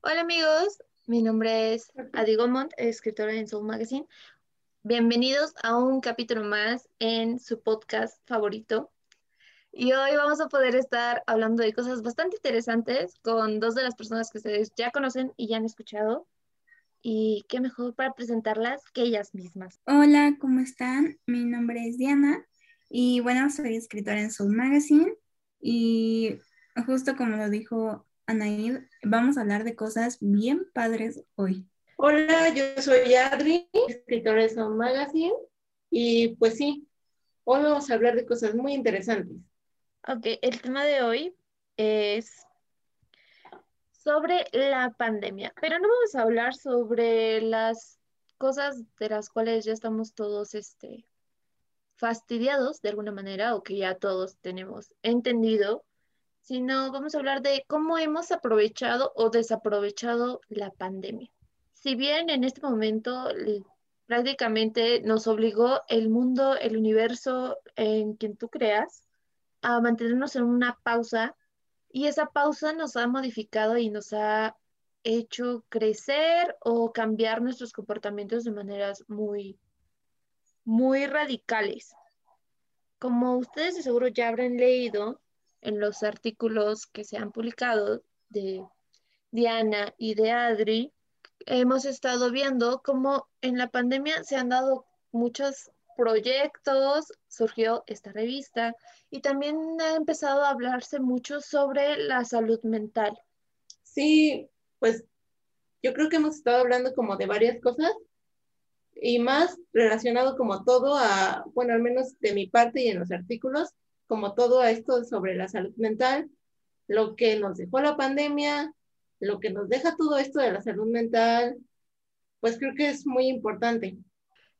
Hola amigos, mi nombre es Adi Gomont, escritora en Soul Magazine. Bienvenidos a un capítulo más en su podcast favorito. Y hoy vamos a poder estar hablando de cosas bastante interesantes con dos de las personas que ustedes ya conocen y ya han escuchado. Y qué mejor para presentarlas que ellas mismas. Hola, ¿cómo están? Mi nombre es Diana y bueno, soy escritora en Soul Magazine y justo como lo dijo Anaid, vamos a hablar de cosas bien padres hoy. Hola, yo soy Adri, escritora de Soul Magazine y pues sí, hoy vamos a hablar de cosas muy interesantes. Ok, el tema de hoy es sobre la pandemia, pero no vamos a hablar sobre las cosas de las cuales ya estamos todos este, fastidiados de alguna manera o que ya todos tenemos entendido, sino vamos a hablar de cómo hemos aprovechado o desaprovechado la pandemia. Si bien en este momento prácticamente nos obligó el mundo, el universo en quien tú creas, a mantenernos en una pausa y esa pausa nos ha modificado y nos ha hecho crecer o cambiar nuestros comportamientos de maneras muy, muy radicales. Como ustedes de seguro ya habrán leído en los artículos que se han publicado de Diana y de Adri, hemos estado viendo cómo en la pandemia se han dado muchos proyectos, surgió esta revista y también ha empezado a hablarse mucho sobre la salud mental. Sí, pues yo creo que hemos estado hablando como de varias cosas y más relacionado como todo a, bueno, al menos de mi parte y en los artículos, como todo a esto sobre la salud mental, lo que nos dejó la pandemia, lo que nos deja todo esto de la salud mental, pues creo que es muy importante.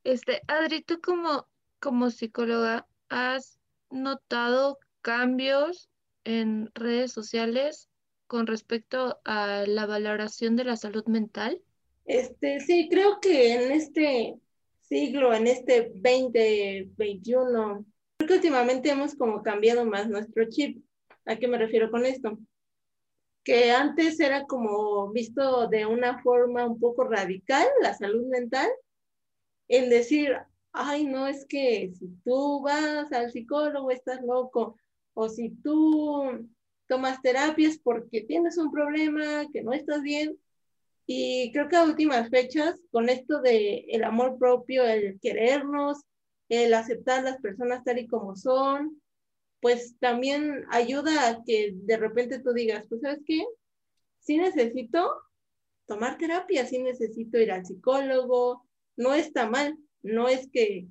Este, Adri, tú como, como psicóloga, ¿has notado cambios en redes sociales con respecto a la valoración de la salud mental? Este, sí, creo que en este siglo, en este 2021, creo que últimamente hemos como cambiado más nuestro chip. ¿A qué me refiero con esto? Que antes era como visto de una forma un poco radical la salud mental el decir, ay, no, es que si tú vas al psicólogo estás loco, o si tú tomas terapias porque tienes un problema, que no estás bien. Y creo que a últimas fechas, con esto de el amor propio, el querernos, el aceptar las personas tal y como son, pues también ayuda a que de repente tú digas, pues sabes qué, sí necesito tomar terapia, sí necesito ir al psicólogo, no está mal, no es que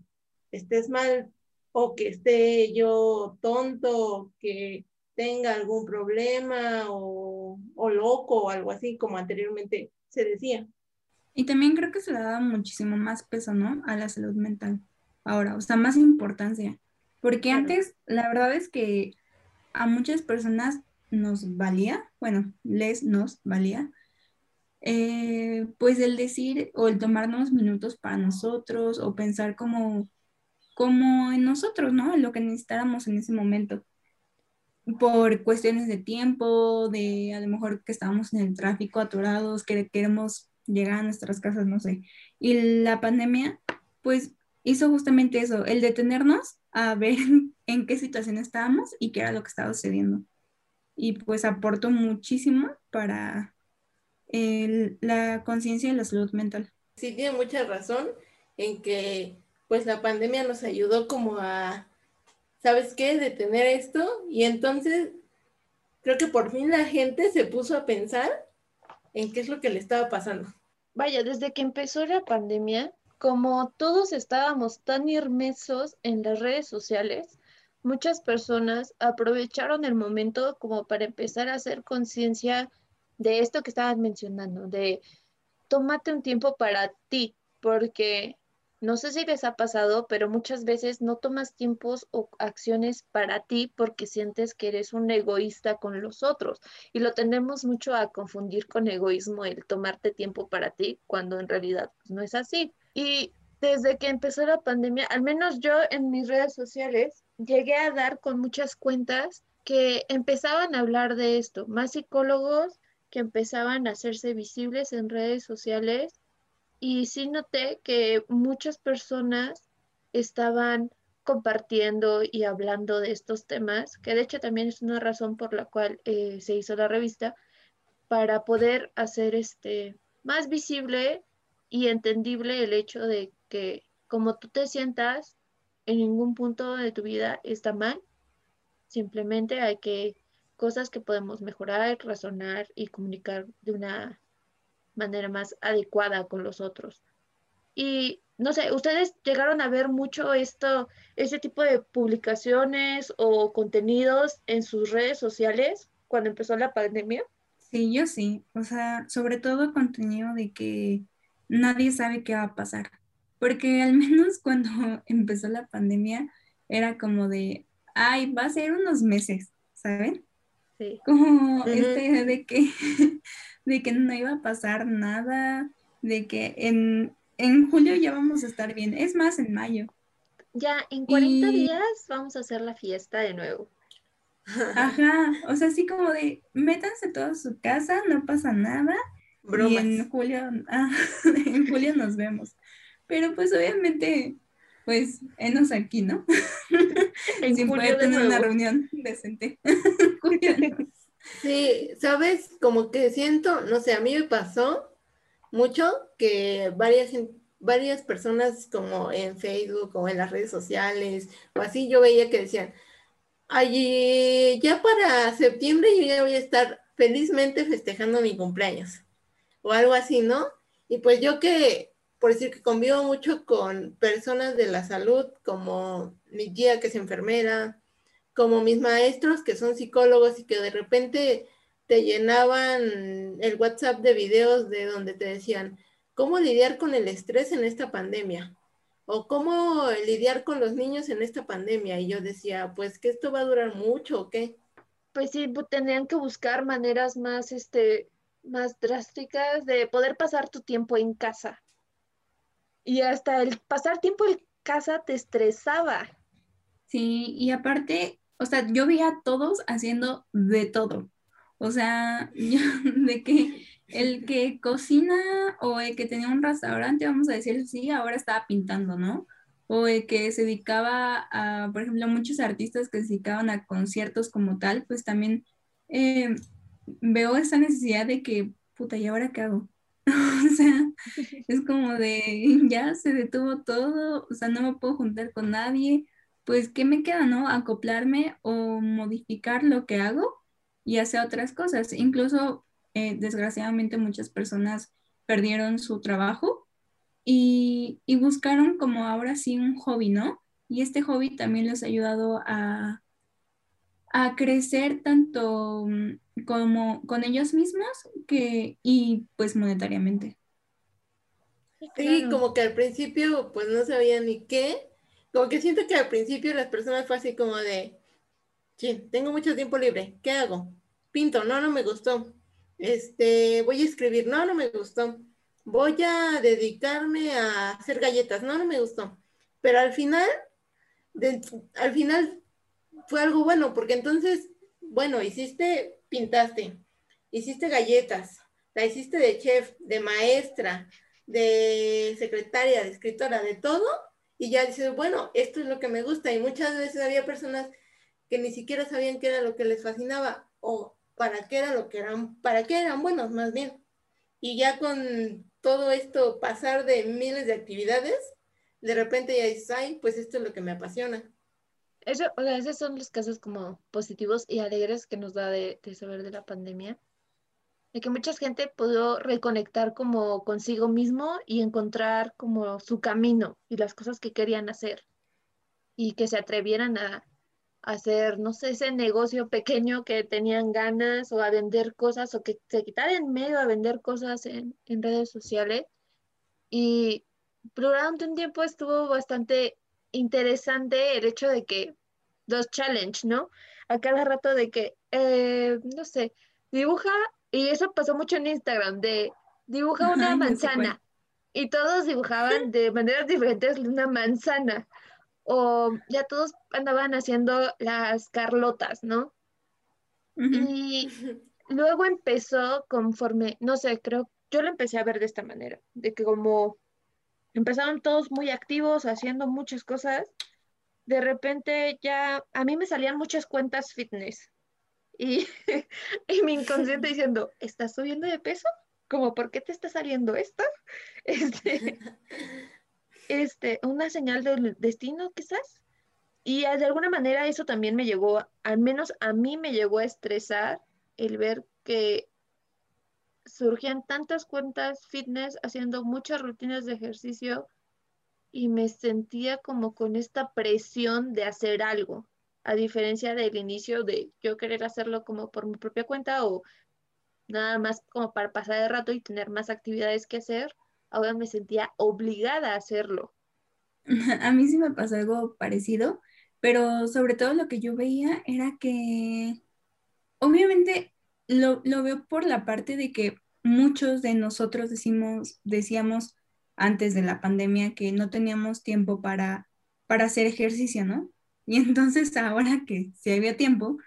estés mal o que esté yo tonto, que tenga algún problema o, loco o algo así, como anteriormente se decía. Y también creo que se le da muchísimo más peso, ¿no? A la salud mental ahora, o sea, más importancia. Porque antes, la verdad es que a muchas personas nos valía, bueno, les nos valía eh, pues el decir o el tomarnos minutos para nosotros o pensar como, como en nosotros, ¿no? En lo que necesitáramos en ese momento. Por cuestiones de tiempo, de a lo mejor que estábamos en el tráfico atorados, que queremos llegar a nuestras casas, no sé. Y la pandemia, pues hizo justamente eso, el detenernos a ver en qué situación estábamos y qué era lo que estaba sucediendo. Y pues aportó muchísimo para, la conciencia y la salud mental. Sí, tiene mucha razón en que pues la pandemia nos ayudó como a, ¿sabes qué?, detener esto y entonces creo que por fin la gente se puso a pensar en qué es lo que le estaba pasando. Vaya, desde que empezó la pandemia, como todos estábamos tan inmersos en las redes sociales, muchas personas aprovecharon el momento como para empezar a hacer conciencia de esto que estabas mencionando, de tómate un tiempo para ti, porque no sé si les ha pasado, pero muchas veces no tomas tiempos o acciones para ti porque sientes que eres un egoísta con los otros. Y lo tenemos mucho a confundir con egoísmo el tomarte tiempo para ti, cuando en realidad pues, no es así. Y desde que empezó la pandemia, al menos yo en mis redes sociales, llegué a dar con muchas cuentas que empezaban a hablar de esto, más psicólogos que empezaban a hacerse visibles en redes sociales y sí noté que muchas personas estaban compartiendo y hablando de estos temas, que de hecho también es una razón por la cual eh, se hizo la revista, para poder hacer este más visible y entendible el hecho de que como tú te sientas en ningún punto de tu vida está mal, simplemente hay que cosas que podemos mejorar, razonar y comunicar de una manera más adecuada con los otros. Y no sé, ¿ustedes llegaron a ver mucho esto, ese tipo de publicaciones o contenidos en sus redes sociales cuando empezó la pandemia? Sí, yo sí. O sea, sobre todo contenido de que nadie sabe qué va a pasar. Porque al menos cuando empezó la pandemia era como de, ay, va a ser unos meses, ¿saben? Sí. Como este de que, de que no iba a pasar nada, de que en, julio ya vamos a estar bien. Es más, en mayo. Ya, en 40 días vamos a hacer la fiesta de nuevo. Ajá, o sea, así como de, métanse todos a su casa, no pasa nada. Y en julio, ah, en julio nos vemos. Pero pues obviamente, pues, enos aquí, ¿no? En Sin poder tener una reunión decente. sí, sabes, como que siento, no sé, a mí me pasó mucho que varias, varias personas como en Facebook o en las redes sociales o así, yo veía que decían, Allí, ya para septiembre yo ya voy a estar felizmente festejando mi cumpleaños o algo así, ¿no? Y pues yo que, por decir que convivo mucho con personas de la salud, como mi tía que es enfermera, como mis maestros que son psicólogos y que de repente te llenaban el WhatsApp de videos de donde te decían, ¿cómo lidiar con el estrés en esta pandemia? o cómo lidiar con los niños en esta pandemia. Y yo decía, pues que esto va a durar mucho o qué. Pues sí, tendrían que buscar maneras más, este, más drásticas de poder pasar tu tiempo en casa. Y hasta el pasar tiempo en casa te estresaba. Sí, y aparte, o sea, yo veía a todos haciendo de todo. O sea, de que el que cocina o el que tenía un restaurante, vamos a decir así, ahora estaba pintando, ¿no? O el que se dedicaba a, por ejemplo, muchos artistas que se dedicaban a conciertos como tal, pues también eh, veo esa necesidad de que, puta, ¿y ahora qué hago? o sea, es como de, ya se detuvo todo, o sea, no me puedo juntar con nadie, pues, ¿qué me queda, no? Acoplarme o modificar lo que hago y hacer otras cosas. Incluso eh, desgraciadamente muchas personas perdieron su trabajo y, buscaron como ahora sí un hobby, ¿no? Y este hobby también les ha ayudado a, a crecer tanto mm, como con ellos mismos que, y pues monetariamente. Sí, como que al principio pues no sabía ni qué, como que siento que al principio las personas fue así como de, sí, tengo mucho tiempo libre, ¿qué hago? Pinto, no, no me gustó este, voy a escribir, no, no me gustó. Voy a dedicarme a hacer galletas, no, no me gustó. Pero al final, al final fue algo bueno, porque entonces, bueno, hiciste, pintaste, hiciste galletas, la hiciste de chef, de maestra, de secretaria, de escritora, de todo, y ya dices, bueno, esto es lo que me gusta. Y muchas veces había personas que ni siquiera sabían qué era lo que les fascinaba, o para qué era lo que eran, para qué eran buenos más bien. Y ya con todo esto pasar de miles de actividades, de repente ya dices, ay, pues esto es lo que me apasiona. Eso, o sea, esos son los casos como positivos y alegres que nos da de, de saber de la pandemia. De que mucha gente pudo reconectar como consigo mismo y encontrar como su camino y las cosas que querían hacer. Y que se atrevieran a, hacer, no sé, ese negocio pequeño que tenían ganas o a vender cosas o que se quitaran en medio a vender cosas en, redes sociales. Y durante un tiempo estuvo bastante interesante el hecho de que los challenge, ¿no? A cada rato de que, eh, no sé, dibuja, y eso pasó mucho en Instagram, de dibuja una manzana. Y todos dibujaban de maneras diferentes una manzana. O ya todos andaban haciendo las Carlotas, ¿no? Y luego empezó conforme, no sé, creo, yo lo empecé a ver de esta manera, de que como empezaron todos muy activos, haciendo muchas cosas, de repente ya a mí me salían muchas cuentas fitness y, y mi inconsciente diciendo, ¿estás subiendo de peso? Como, ¿por qué te está saliendo esto? Este, este, una señal del destino quizás. Y de alguna manera eso también me llegó, al menos a mí me llegó a estresar el ver que surgían tantas cuentas fitness haciendo muchas rutinas de ejercicio y me sentía como con esta presión de hacer algo, a diferencia del inicio de yo querer hacerlo como por mi propia cuenta o nada más como para pasar el rato y tener más actividades que hacer, ahora me sentía obligada a hacerlo. A mí sí me pasó algo parecido, pero sobre todo lo que yo veía era que, obviamente, lo, lo veo por la parte de que muchos de nosotros decimos, decíamos antes de la pandemia que no teníamos tiempo para, para hacer ejercicio, ¿no? Y entonces ahora que sí había tiempo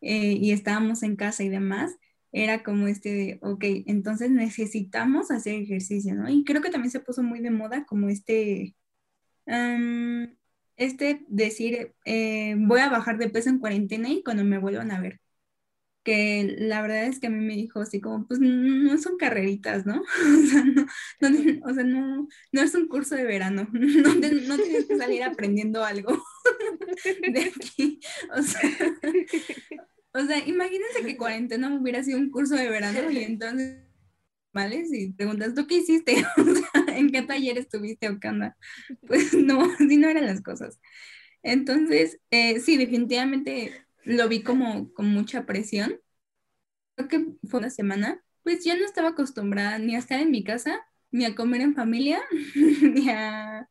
eh, y estábamos en casa y demás, era como este de, ok, entonces necesitamos hacer ejercicio, ¿no? Y creo que también se puso muy de moda como este, este decir, eh, voy a bajar de peso en cuarentena y cuando me vuelvan a ver. Que la verdad es que a mí me dijo así como, pues no son carreritas, ¿no? O sea, no, no, es un curso de verano, no, no tienes que salir aprendiendo algo de aquí. O sea, o sea, imagínense que cuarentena hubiera sido un curso de verano y entonces, ¿vale? Si preguntas, ¿tú qué hiciste? O sea, ¿en qué taller estuviste o qué? Pues no, así no eran las cosas. Entonces, eh, sí, definitivamente lo vi como con mucha presión. Creo que fue una semana, pues ya no estaba acostumbrada ni a estar en mi casa, ni a comer en familia, ni a,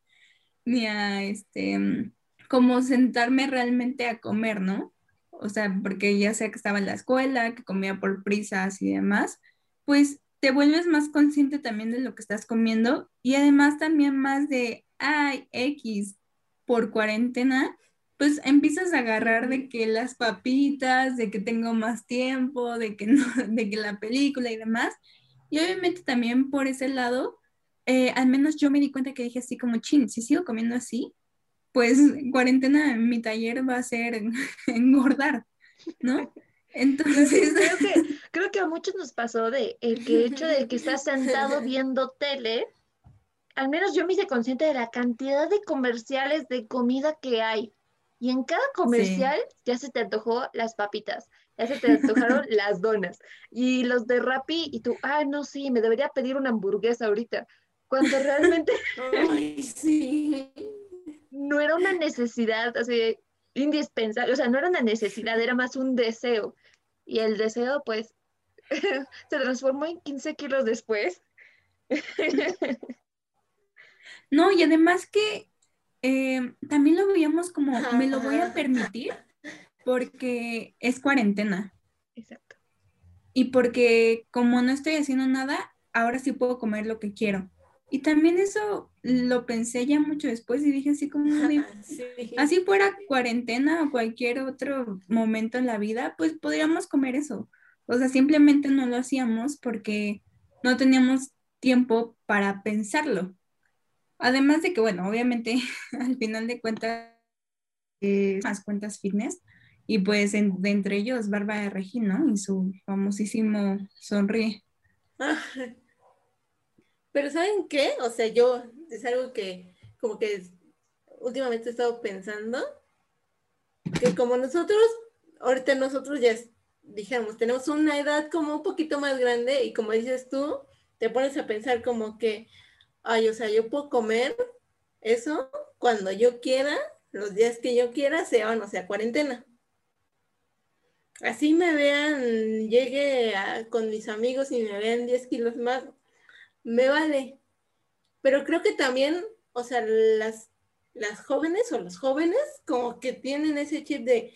ni a, este, como sentarme realmente a comer, ¿no? o sea, porque ya sé que estaba en la escuela, que comía por prisas y demás, pues te vuelves más consciente también de lo que estás comiendo y además también más de, ay, X por cuarentena, pues empiezas a agarrar de que las papitas, de que tengo más tiempo, de que, no, de que la película y demás. Y obviamente también por ese lado, eh, al menos yo me di cuenta que dije así como, chin, si sigo comiendo así, pues cuarentena en mi taller va a ser engordar, ¿no? Entonces, creo que, creo que a muchos nos pasó de el que hecho de que estás sentado viendo tele, al menos yo me hice consciente de la cantidad de comerciales de comida que hay. Y en cada comercial ya se te antojó las papitas, ya se te antojaron las donas. Y los de Rappi, y tú, ah, no, sí, me debería pedir una hamburguesa ahorita. Cuando realmente. Ay, sí no era una necesidad así indispensable, o sea, no era una necesidad, era más un deseo. Y el deseo, pues, se transformó en 15 kilos después. no, y además que eh, también lo veíamos como, me lo voy a permitir porque es cuarentena. Exacto. Y porque como no estoy haciendo nada, ahora sí puedo comer lo que quiero. Y también eso lo pensé ya mucho después y dije así como, así fuera cuarentena o cualquier otro momento en la vida, pues podríamos comer eso. O sea, simplemente no lo hacíamos porque no teníamos tiempo para pensarlo. Además de que, bueno, obviamente al final de cuentas, eh, más cuentas fitness, y pues de entre ellos Bárbara Regín, ¿no? Y su famosísimo sonríe. Pero ¿saben qué? O sea, yo es algo que como que últimamente he estado pensando, que como nosotros, ahorita nosotros ya dijéramos, tenemos una edad como un poquito más grande y como dices tú, te pones a pensar como que, ay, o sea, yo puedo comer eso cuando yo quiera, los días que yo quiera, sea o sea cuarentena. Así me vean, llegue con mis amigos y me vean 10 kilos más, me vale. Pero creo que también, o sea, las, las jóvenes o los jóvenes como que tienen ese chip de,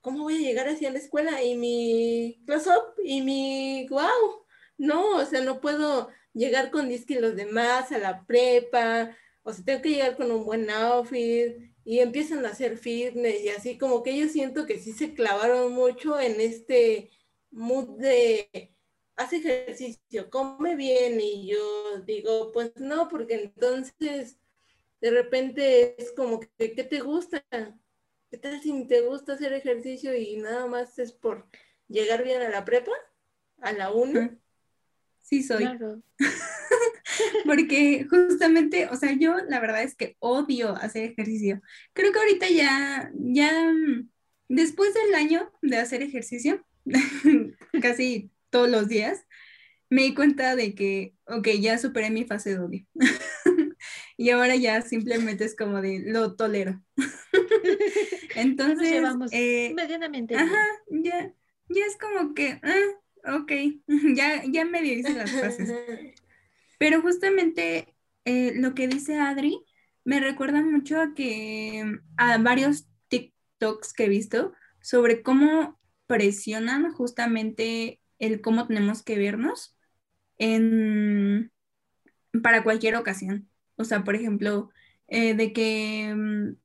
¿cómo voy a llegar hacia la escuela? Y mi close-up y mi wow. No, o sea, no puedo llegar con disque los demás a la prepa, o sea, tengo que llegar con un buen outfit y empiezan a hacer fitness y así como que yo siento que sí se clavaron mucho en este mood de hace ejercicio, come bien y yo digo, pues no, porque entonces de repente es como que, ¿qué te gusta? ¿Qué tal si te gusta hacer ejercicio y nada más es por llegar bien a la prepa? ¿A la una? Sí, soy. Porque justamente, o sea, yo la verdad es que odio hacer ejercicio. Creo que ahorita ya, ya, después del año de hacer ejercicio, casi todos los días, me di cuenta de que, ok, ya superé mi fase de odio. y ahora ya simplemente es como de lo tolero. Entonces, eh, medianamente. Ajá, ya, ya es como que, ah, ok, ya, ya medio hice las fases. Pero justamente eh, lo que dice Adri me recuerda mucho a que a varios TikToks que he visto sobre cómo presionan justamente el cómo tenemos que vernos en, para cualquier ocasión. O sea, por ejemplo, eh, de que mm,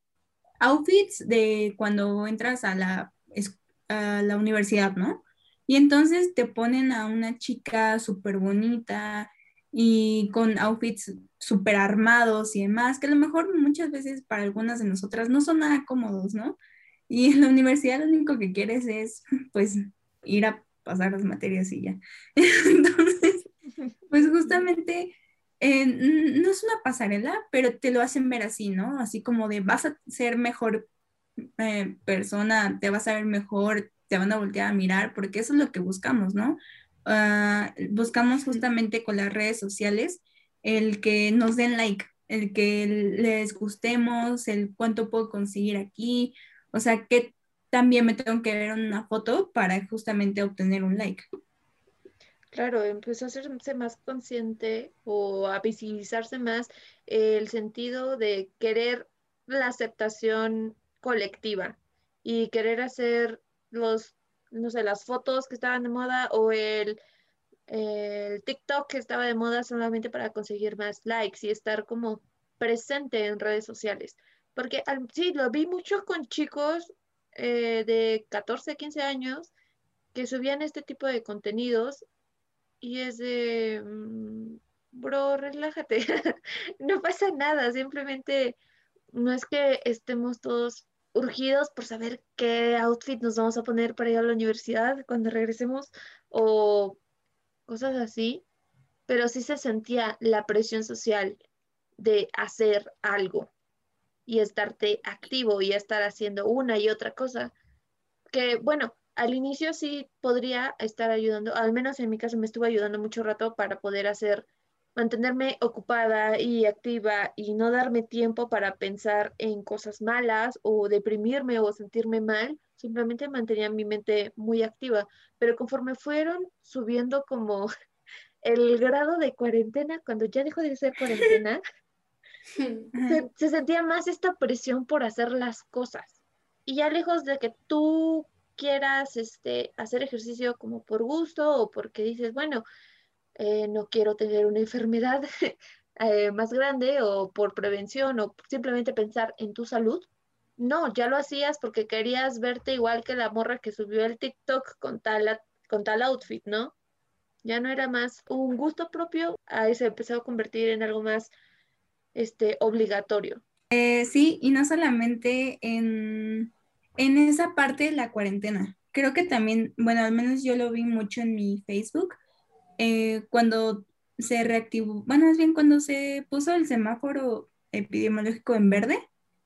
outfits de cuando entras a la, a la universidad, ¿no? Y entonces te ponen a una chica súper bonita y con outfits súper armados y demás, que a lo mejor muchas veces para algunas de nosotras no son nada cómodos, ¿no? Y en la universidad lo único que quieres es, pues, ir a pasar las materias y ya. Entonces, pues justamente eh, no es una pasarela, pero te lo hacen ver así, ¿no? Así como de vas a ser mejor eh, persona, te vas a ver mejor, te van a voltear a mirar, porque eso es lo que buscamos, ¿no? Ah, buscamos justamente con las redes sociales el que nos den like, el que les gustemos, el cuánto puedo conseguir aquí, o sea, que también me tengo que ver una foto para justamente obtener un like. Claro, empezó a hacerse más consciente o a visibilizarse más el sentido de querer la aceptación colectiva y querer hacer los, no sé, las fotos que estaban de moda o el, el TikTok que estaba de moda solamente para conseguir más likes y estar como presente en redes sociales. Porque sí, lo vi mucho con chicos eh, de 14, 15 años que subían este tipo de contenidos y es de, mm, bro, relájate, no pasa nada, simplemente no es que estemos todos urgidos por saber qué outfit nos vamos a poner para ir a la universidad cuando regresemos o cosas así, pero sí se sentía la presión social de hacer algo y estarte activo y estar haciendo una y otra cosa. Que bueno, al inicio sí podría estar ayudando, al menos en mi caso me estuvo ayudando mucho rato para poder hacer, mantenerme ocupada y activa y no darme tiempo para pensar en cosas malas o deprimirme o sentirme mal, simplemente mantenía mi mente muy activa. Pero conforme fueron subiendo como el grado de cuarentena, cuando ya dejó de ser cuarentena, se, sentía más esta presión por hacer las cosas. Y ya lejos de que tú quieras este, hacer ejercicio como por gusto o porque dices, bueno, eh, no quiero tener una enfermedad eh, más grande o por prevención o simplemente pensar en tu salud. No, ya lo hacías porque querías verte igual que la morra que subió el TikTok con tal, con tal outfit, ¿no? Ya no era más un gusto propio, ahí se empezó a convertir en algo más este, obligatorio. Eh, sí, y no solamente en, en esa parte de la cuarentena. Creo que también, bueno, al menos yo lo vi mucho en mi Facebook, eh, cuando se reactivó, bueno, es bien cuando se puso el semáforo epidemiológico en verde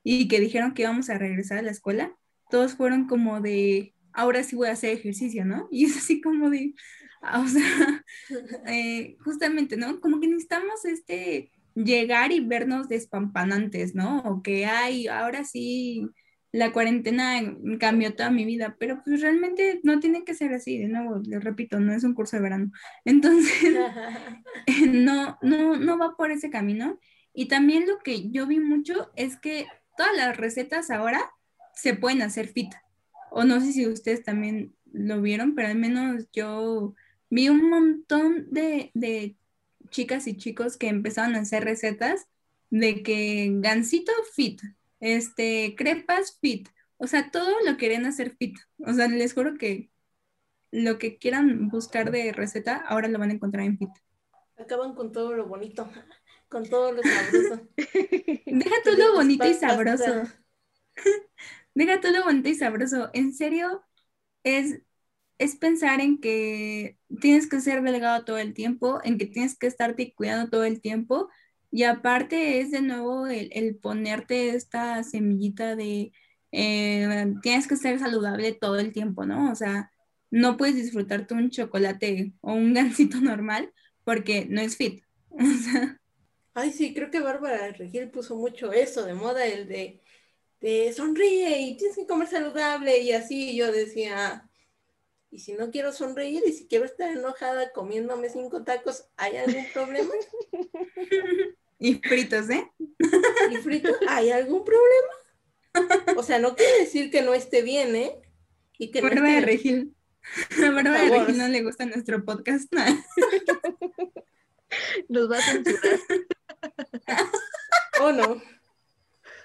y que dijeron que íbamos a regresar a la escuela, todos fueron como de, ahora sí voy a hacer ejercicio, ¿no? Y es así como de, o sea, eh, justamente, ¿no? Como que necesitamos este llegar y vernos despampanantes, ¿no? O que, ay, ahora sí, la cuarentena cambió toda mi vida, pero pues realmente no tiene que ser así, de nuevo, les repito, no es un curso de verano. Entonces, no, no, no va por ese camino. Y también lo que yo vi mucho es que todas las recetas ahora se pueden hacer fit. O no sé si ustedes también lo vieron, pero al menos yo vi un montón de, de chicas y chicos que empezaron a hacer recetas de que gansito fit, este, crepas fit, o sea, todo lo querían hacer fit. O sea, les juro que lo que quieran buscar de receta, ahora lo van a encontrar en fit. Acaban con todo lo bonito, con todo lo sabroso. Deja todo lo bonito y sabroso. Deja todo lo bonito y sabroso. En serio, es, es pensar en que tienes que ser delgado todo el tiempo, en que tienes que estarte cuidando todo el tiempo. Y aparte es de nuevo el, ponerte esta semillita de eh, tienes que ser saludable todo el tiempo, ¿no? O sea, no puedes disfrutarte un chocolate o un gansito normal porque no es fit. Ay, sí, creo que Bárbara Regil puso mucho eso de moda, el de, de sonríe y tienes que comer saludable y así yo decía, y si no quiero sonreír y si quiero estar enojada comiéndome cinco tacos, ¿hay algún problema? y fritos, ¿eh? Y fritos, ¿hay algún problema? O sea, no quiere decir que no esté bien, ¿eh? Y que Bárbara no Regil. A Bárbara Regil no le gusta nuestro podcast. Nos va a censurar. ¿O no?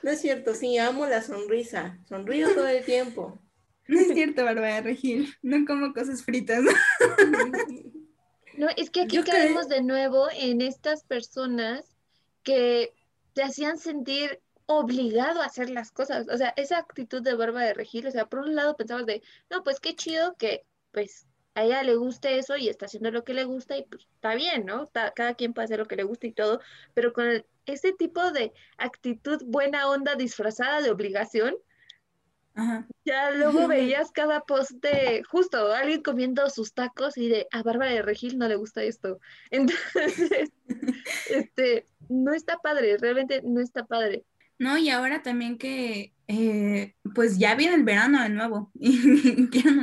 No es cierto, sí, amo la sonrisa. Sonrío todo el tiempo. No es cierto, Bárbara Regil. No como cosas fritas. No, es que aquí caemos de nuevo en estas personas que te hacían sentir obligado a hacer las cosas. O sea, esa actitud de Bárbara de Regil, o sea, por un lado pensabas de, no, pues qué chido que pues a ella le guste eso y está haciendo lo que le gusta y pues está bien, ¿no? cada quien puede hacer lo que le gusta y todo, pero con ese tipo de actitud buena onda disfrazada de obligación, ya luego veías cada post de justo alguien comiendo sus tacos y de a Bárbara de Regil no le gusta esto. Entonces, este, no está padre, realmente no está padre. No, y ahora también que eh, pues ya viene el verano de nuevo, y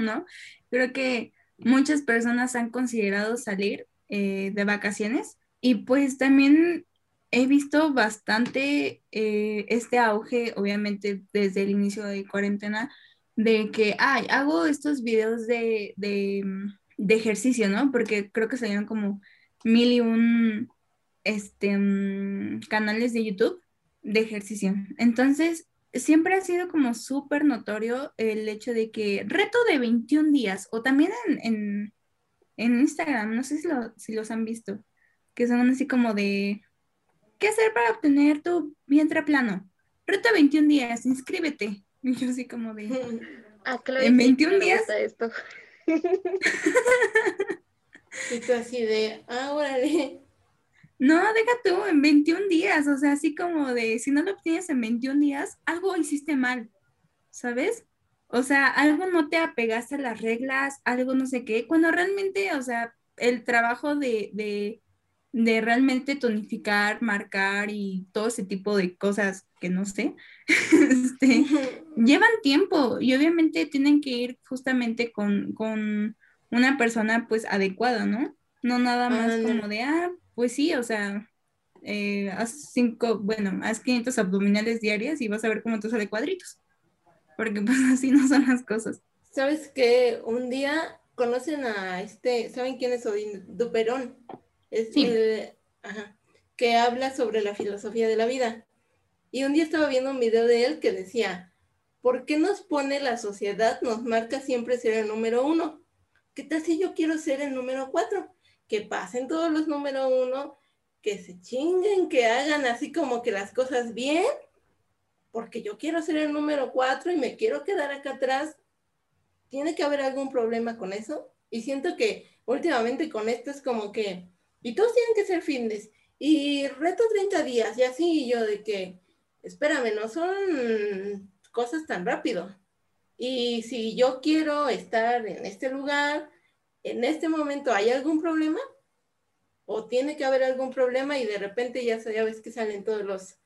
no, creo que muchas personas han considerado salir eh, de vacaciones y pues también he visto bastante eh, este auge, obviamente desde el inicio de cuarentena, de que, ay, hago estos videos de, de, de, ejercicio, ¿no? Porque creo que salieron como mil y un este, mm, canales de YouTube de ejercicio. Entonces, siempre ha sido como súper notorio el hecho de que reto de 21 días, o también en, Instagram, no sé si, si los han visto, que son así como de, ¿qué hacer para obtener tu vientre plano? De 21 días, inscríbete. Y yo así como de, ah, en 21 días. Esto. y tú así de, ah, órale. No, deja tú en 21 días, o sea, así como de, si no lo obtienes en 21 días, algo hiciste mal, ¿sabes? O sea, algo no te apegaste a las reglas, algo no sé qué, cuando realmente, o sea, el trabajo de, de, de realmente tonificar, marcar y todo ese tipo de cosas que no sé, este, llevan tiempo y obviamente tienen que ir justamente con, con una persona pues adecuada, ¿no? No nada más como de, ah, pues sí, o sea, eh, haz cinco, bueno, haz 500 abdominales diarias y vas a ver cómo te sale cuadritos. Porque pues así no son las cosas. ¿Sabes que Un día conocen a este, ¿saben quién es Odín Duperón? Es el, ajá, que habla sobre la filosofía de la vida. Y un día estaba viendo un video de él que decía, ¿por qué nos pone la sociedad, nos marca siempre ser el número uno? ¿Qué tal si yo quiero ser el número cuatro? que pasen todos los número uno, que se chinguen, que hagan así como que las cosas bien, porque yo quiero ser el número cuatro y me quiero quedar acá atrás. ¿Tiene que haber algún problema con eso? Y siento que últimamente con esto es como que, y todos tienen que ser fines, y reto 30 días, y así yo de que, espérame, no son cosas tan rápido. Y si yo quiero estar en este lugar, en este momento hay algún problema o tiene que haber algún problema y de repente ya, ves que salen todos los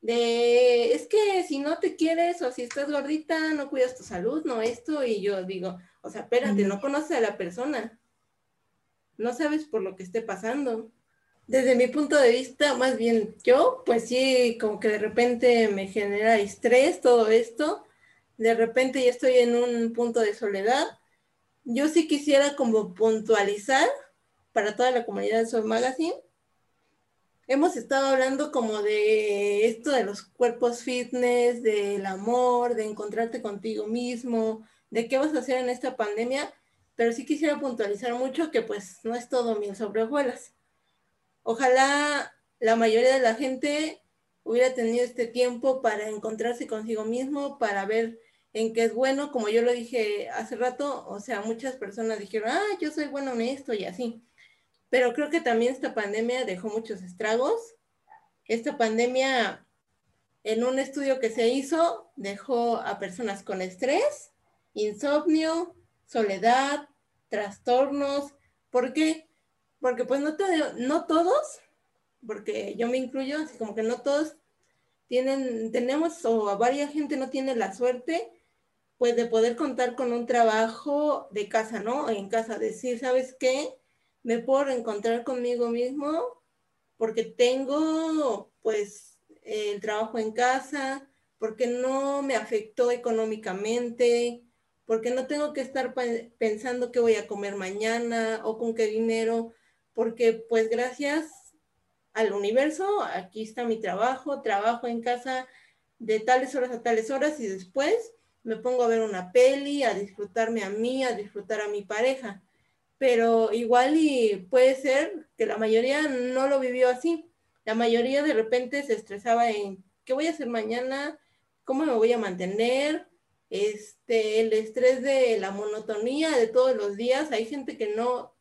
de, es que si no te quieres o si estás gordita, no cuidas tu salud, no esto, y yo digo, o sea, espérate, no conoces a la persona, no sabes por lo que esté pasando. Desde mi punto de vista, más bien yo, pues sí, como que de repente me genera estrés todo esto, de repente ya estoy en un punto de soledad. Yo sí quisiera como puntualizar para toda la comunidad de Soy Magazine. Hemos estado hablando como de esto de los cuerpos fitness, del amor, de encontrarte contigo mismo, de qué vas a hacer en esta pandemia, pero sí quisiera puntualizar mucho que pues no es todo miel sobre. Ojalá la mayoría de la gente hubiera tenido este tiempo para encontrarse consigo mismo, para ver en qué es bueno, como yo lo dije hace rato, o sea, muchas personas dijeron, ah, yo soy bueno en esto y así. Pero creo que también esta pandemia dejó muchos estragos. Esta pandemia, en un estudio que se hizo, dejó a personas con estrés, insomnio, soledad, trastornos. ¿Por qué? Porque pues no, no todos, porque yo me incluyo, así como que no todos tienen, tenemos o a varias gente no tiene la suerte pues de poder contar con un trabajo de casa, ¿no? En casa, decir, ¿sabes qué? Me puedo encontrar conmigo mismo porque tengo pues el trabajo en casa, porque no me afectó económicamente, porque no tengo que estar pensando qué voy a comer mañana o con qué dinero, porque pues gracias al universo, aquí está mi trabajo, trabajo en casa de tales horas a tales horas y después me pongo a ver una peli, a disfrutarme a mí, a disfrutar a mi pareja. Pero igual y puede ser que la mayoría no lo vivió así. La mayoría de repente se estresaba en qué voy a hacer mañana, cómo me voy a mantener, este, el estrés de la monotonía de todos los días. Hay gente que no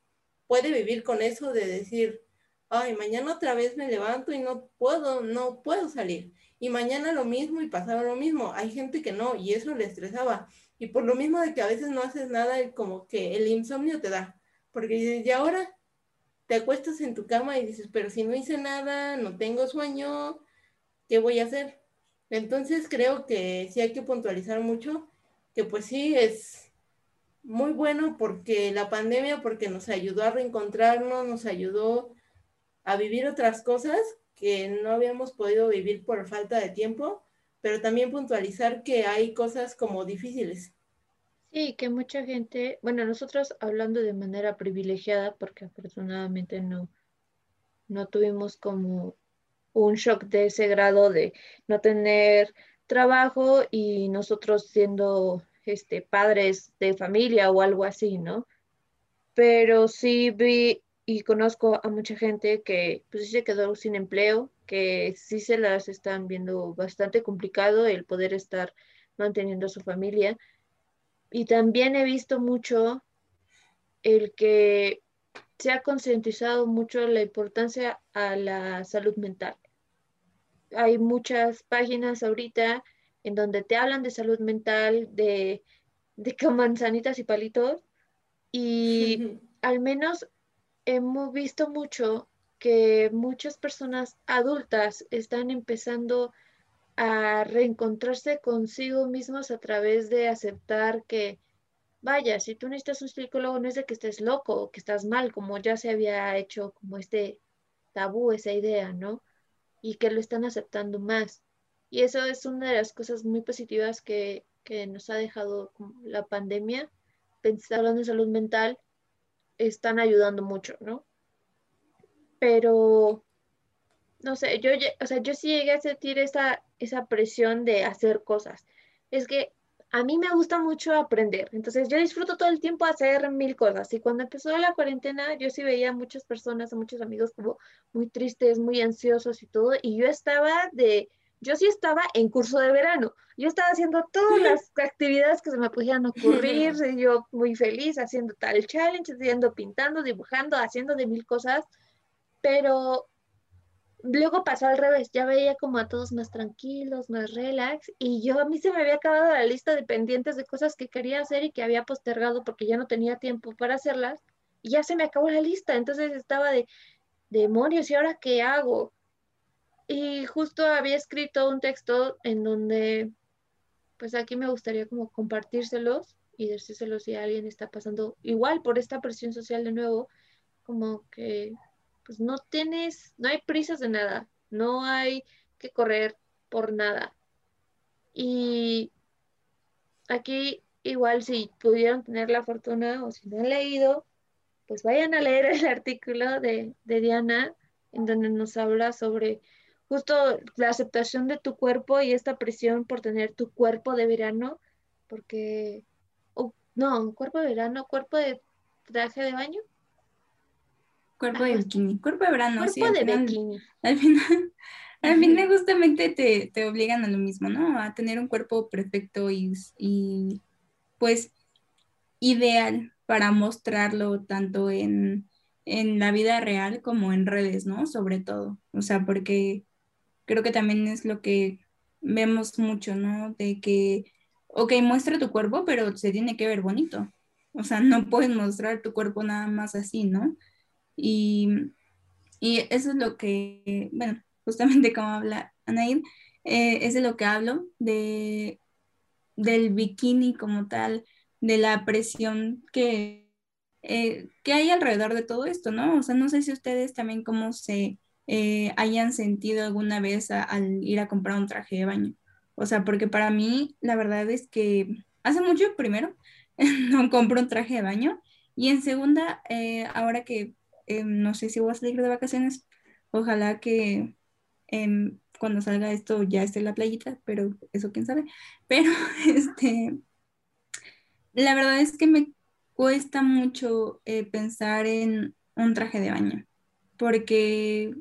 puede vivir con eso de decir, ay, mañana otra vez me levanto y no puedo, no puedo salir y mañana lo mismo y pasaba lo mismo. Hay gente que no y eso le estresaba. Y por lo mismo de que a veces no haces nada, como que el insomnio te da. Porque dices, y ahora te acuestas en tu cama y dices, pero si no hice nada, no tengo sueño, ¿qué voy a hacer? Entonces creo que sí hay que puntualizar mucho, que pues sí es muy bueno porque la pandemia, porque nos ayudó a reencontrarnos, nos ayudó a vivir otras cosas que no habíamos podido vivir por falta de tiempo, pero también puntualizar que hay cosas como difíciles. Sí, que mucha gente, bueno, nosotros hablando de manera privilegiada, porque afortunadamente no, no tuvimos como un shock de ese grado de no tener trabajo y nosotros siendo este, padres de familia o algo así, ¿no? Pero sí vi y conozco a mucha gente que pues se quedó sin empleo, que sí se las están viendo bastante complicado el poder estar manteniendo a su familia. Y también he visto mucho el que se ha concientizado mucho la importancia a la salud mental. Hay muchas páginas ahorita en donde te hablan de salud mental, de, de manzanitas y palitos, y al menos hemos visto mucho que muchas personas adultas están empezando a reencontrarse consigo mismos a través de aceptar que, vaya, si tú necesitas un psicólogo no es de que estés loco o que estás mal, como ya se había hecho como este tabú, esa idea, ¿no? Y que lo están aceptando más. Y eso es una de las cosas muy positivas que, que nos ha dejado la pandemia, hablando de salud mental, están ayudando mucho, ¿no? Pero, no sé, yo, o sea, yo sí llegué a sentir esa, esa presión de hacer cosas. Es que a mí me gusta mucho aprender, entonces yo disfruto todo el tiempo hacer mil cosas. Y cuando empezó la cuarentena, yo sí veía a muchas personas, a muchos amigos como muy tristes, muy ansiosos y todo, y yo estaba de, yo sí estaba en curso de verano. Yo estaba haciendo todas las actividades que se me pudieran ocurrir, yo muy feliz haciendo tal challenge, haciendo, pintando, dibujando, haciendo de mil cosas, pero luego pasó al revés, ya veía como a todos más tranquilos, más relax, y yo a mí se me había acabado la lista de pendientes de cosas que quería hacer y que había postergado porque ya no tenía tiempo para hacerlas, y ya se me acabó la lista, entonces estaba de demonios, ¿y ahora qué hago? Y justo había escrito un texto en donde, pues aquí me gustaría como compartírselos y decírselos si alguien está pasando igual por esta presión social de nuevo, como que pues no tienes, no hay prisas de nada, no hay que correr por nada. Y aquí igual si pudieron tener la fortuna o si no han leído, pues vayan a leer el artículo de, de Diana en donde nos habla sobre justo la aceptación de tu cuerpo y esta presión por tener tu cuerpo de verano, porque, no, cuerpo de verano, cuerpo de traje de baño. Cuerpo de bikini, cuerpo de verano, cuerpo sí. de bikini. Al final, al final justamente te, te, obligan a lo mismo, ¿no? A tener un cuerpo perfecto y, y pues ideal para mostrarlo tanto en, en la vida real como en redes, ¿no? Sobre todo. O sea, porque creo que también es lo que vemos mucho, ¿no? De que, ok, muestra tu cuerpo, pero se tiene que ver bonito. O sea, no puedes mostrar tu cuerpo nada más así, ¿no? Y, y eso es lo que, bueno, justamente como habla Anaid, eh, es de lo que hablo, de, del bikini como tal, de la presión que, eh, que hay alrededor de todo esto, ¿no? O sea, no sé si ustedes también cómo se eh, hayan sentido alguna vez al ir a comprar un traje de baño. O sea, porque para mí la verdad es que hace mucho primero no compro un traje de baño y en segunda, ahora que no sé si voy a salir de vacaciones, ojalá que em, cuando salga esto ya esté en la playita, pero eso quién sabe. Pero este, la verdad es que me cuesta mucho eh, pensar en un traje de baño, porque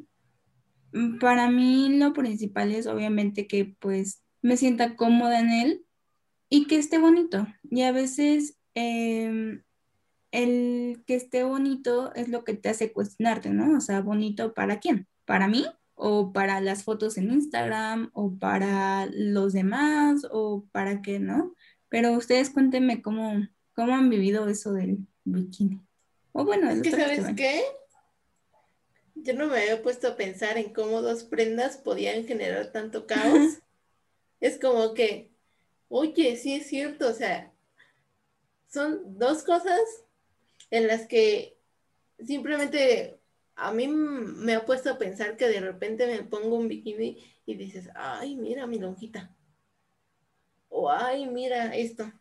mm, para mí lo principal es obviamente que pues me sienta cómoda en él y que esté bonito. Y a veces em, el que esté bonito es lo que te hace cuestionarte, ¿no? O sea, bonito para quién? ¿Para mí? ¿O para las fotos en Instagram? ¿O para los demás? ¿O para qué, no? Pero ustedes cuéntenme cómo, cómo han vivido eso del bikini. O bueno, es que sabes qué? Yo no me había puesto a pensar en cómo dos prendas podían generar tanto caos. es como que, oye, sí es cierto, o sea, son dos cosas en las que simplemente a mí me ha puesto a pensar que de repente me pongo un bikini y dices, ay, mira mi lonjita o ay, mira esto.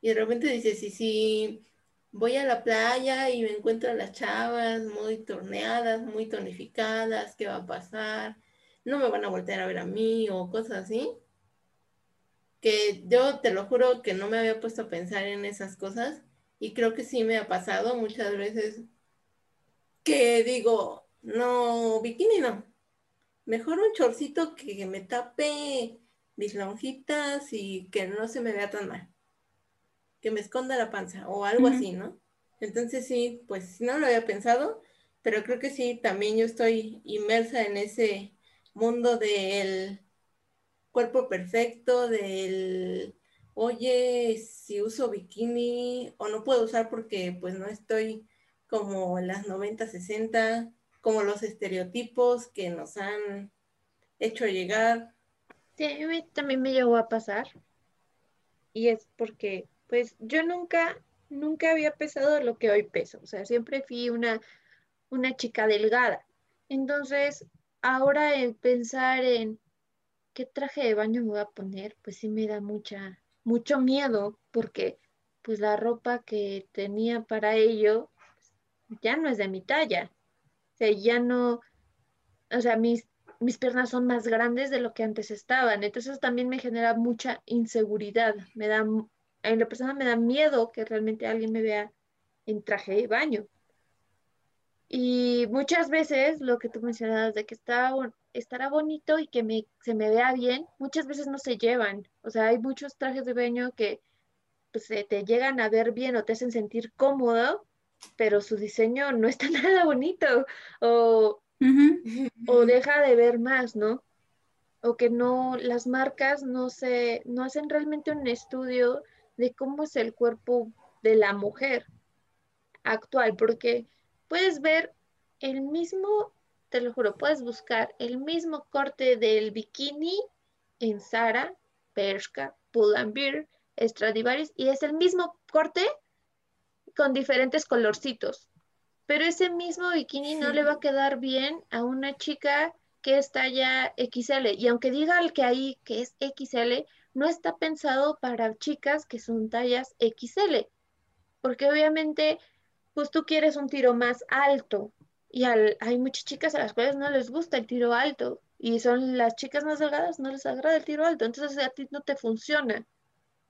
Y de repente dices, sí, sí, voy a la playa y me encuentro a las chavas muy torneadas, muy tonificadas, ¿qué va a pasar? No me van a voltear a ver a mí o cosas así. Que yo te lo juro que no me había puesto a pensar en esas cosas y creo que sí me ha pasado muchas veces que digo, no, bikini no. Mejor un chorcito que me tape mis lonjitas y que no se me vea tan mal. Que me esconda la panza o algo así, ¿no? Entonces sí, pues no lo había pensado, pero creo que sí, también yo estoy inmersa en ese mundo del cuerpo perfecto, del, oye, si uso bikini o no puedo usar porque pues no estoy como las 90, 60, como los estereotipos que nos han hecho llegar Sí, a mí también me llegó a pasar. Y es porque, pues, yo nunca, nunca había pesado lo que hoy peso. O sea, siempre fui una, una chica delgada. Entonces, ahora el pensar en qué traje de baño me voy a poner, pues sí me da mucha, mucho miedo, porque pues la ropa que tenía para ello ya no es de mi talla. O sea, ya no, o sea, mis mis piernas son más grandes de lo que antes estaban. Entonces también me genera mucha inseguridad. Me da, en la persona me da miedo que realmente alguien me vea en traje de baño. Y muchas veces lo que tú mencionabas de que está, estará bonito y que me, se me vea bien, muchas veces no se llevan. O sea, hay muchos trajes de baño que pues, te llegan a ver bien o te hacen sentir cómodo, pero su diseño no está nada bonito. O o deja de ver más, ¿no? O que no, las marcas no se, no hacen realmente un estudio de cómo es el cuerpo de la mujer actual, porque puedes ver el mismo, te lo juro, puedes buscar el mismo corte del bikini en Zara, Bershka, Pull&Bear, Stradivarius, y es el mismo corte con diferentes colorcitos pero ese mismo bikini no le va a quedar bien a una chica que es talla XL. Y aunque diga el que ahí que es XL, no está pensado para chicas que son tallas XL. Porque obviamente, pues tú quieres un tiro más alto Y hay muchas chicas a las cuales no les gusta el tiro alto y son las chicas más delgadas, no les agrada el tiro alto, entonces a ti no te funciona.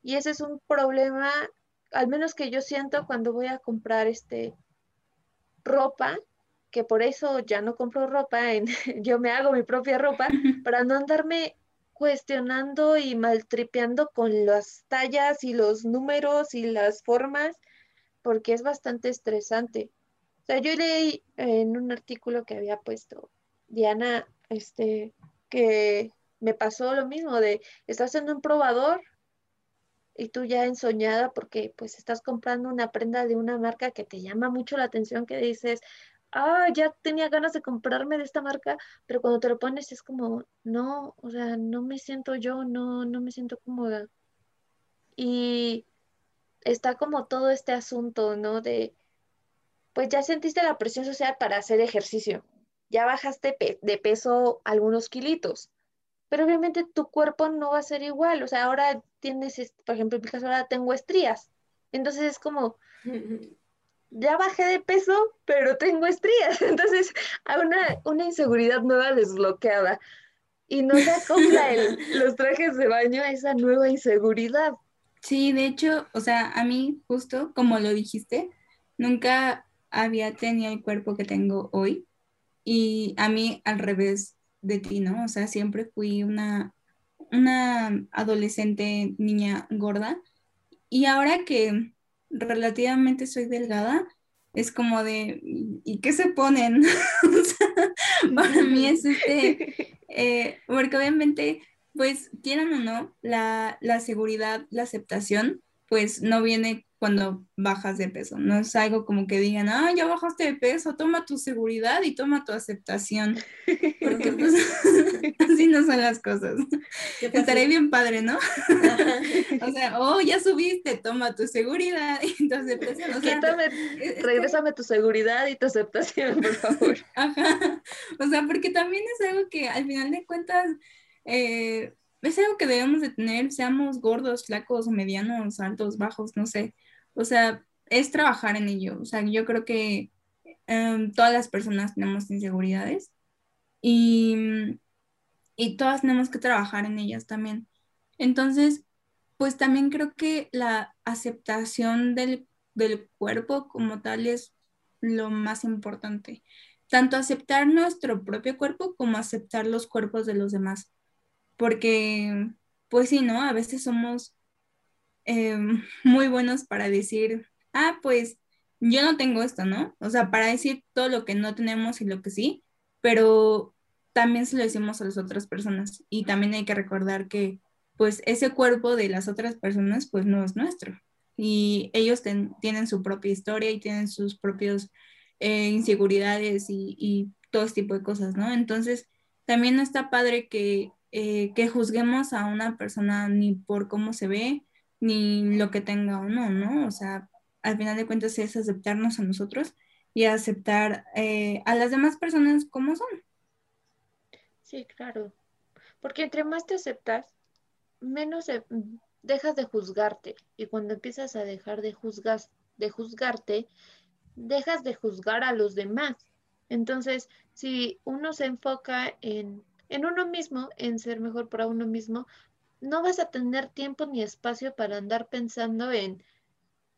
Y ese es un problema, al menos que yo siento cuando voy a comprar este ropa, que por eso ya no compro ropa, en, yo me hago mi propia ropa para no andarme cuestionando y maltripeando con las tallas y los números y las formas, porque es bastante estresante. O sea, yo leí en un artículo que había puesto Diana, este, que me pasó lo mismo de, estás en un probador y tú ya ensoñada porque pues estás comprando una prenda de una marca que te llama mucho la atención, que dices, ah, ya tenía ganas de comprarme de esta marca, pero cuando te lo pones es como, no, o sea, no me siento yo, no, no me siento cómoda. Y está como todo este asunto, ¿no? De, pues ya sentiste la presión social para hacer ejercicio, ya bajaste de peso algunos kilitos, pero obviamente tu cuerpo no va a ser igual, o sea, ahora tienes, por ejemplo, en mi caso ahora tengo estrías, entonces es como, ya bajé de peso, pero tengo estrías. Entonces, hay una, una inseguridad nueva desbloqueada. Y no se acopla los trajes de baño a esa nueva inseguridad. Sí, de hecho, o sea, a mí, justo como lo dijiste, nunca había tenido el cuerpo que tengo hoy. Y a mí, al revés de ti, ¿no? O sea, siempre fui una, una adolescente niña gorda. Y ahora que relativamente soy delgada, es como de, ¿y qué se ponen? para mí es este, eh, porque obviamente, pues quieran o no, la, la seguridad, la aceptación, pues no viene cuando bajas de peso. No es algo como que digan, ah, ya bajaste de peso, toma tu seguridad y toma tu aceptación. Porque pues así no son las cosas. Estaré bien padre, ¿no? o sea, oh, ya subiste, toma tu seguridad y tu aceptación. O sea, regrésame tu seguridad y tu aceptación, por favor. Ajá. O sea, porque también es algo que al final de cuentas... Eh, es algo que debemos de tener, seamos gordos, flacos, medianos, altos, bajos, no sé. O sea, es trabajar en ello. O sea, yo creo que em, todas las personas tenemos inseguridades y, y todas tenemos que trabajar en ellas también. Entonces, pues también creo que la aceptación del, del cuerpo como tal es lo más importante. Tanto aceptar nuestro propio cuerpo como aceptar los cuerpos de los demás. Porque, pues sí, ¿no? A veces somos Em, muy buenos para decir, ah, pues yo no tengo esto, ¿no? O sea, para decir todo lo que no tenemos y lo que sí, pero también se lo decimos a las otras personas y también hay que recordar que pues ese cuerpo de las otras personas pues no es nuestro y ellos tienen su propia historia y tienen sus propios eh, inseguridades y, todo este tipo de cosas, ¿no? Entonces, también está padre que, eh, que juzguemos a una persona ni por cómo se ve, ni lo que tenga o no, ¿no? O sea, al final de cuentas es aceptarnos a nosotros y aceptar eh, a las demás personas como son. Sí, claro. Porque entre más te aceptas, menos dejas de juzgarte. Y cuando empiezas a dejar de, de juzgarte, dejas de juzgar a los demás. Entonces, si uno se enfoca en, en uno mismo, en ser mejor para uno mismo, no vas a tener tiempo ni espacio para andar pensando en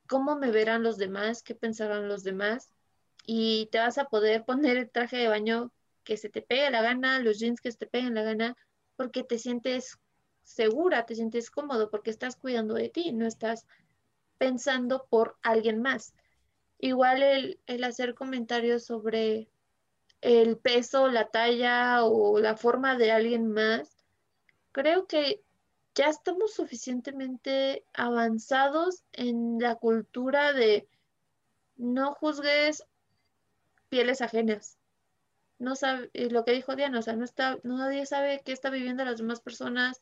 cómo me verán los demás, qué pensarán los demás, y te vas a poder poner el traje de baño que se te pegue la gana, los jeans que se te peguen la gana, porque te sientes segura, te sientes cómodo, porque estás cuidando de ti, no estás pensando por alguien más. Igual el, el hacer comentarios sobre el peso, la talla o la forma de alguien más, creo que ya estamos suficientemente avanzados en la cultura de no juzgues pieles ajenas. No sabe, lo que dijo Diana, o sea, no está, nadie sabe qué está viviendo las demás personas,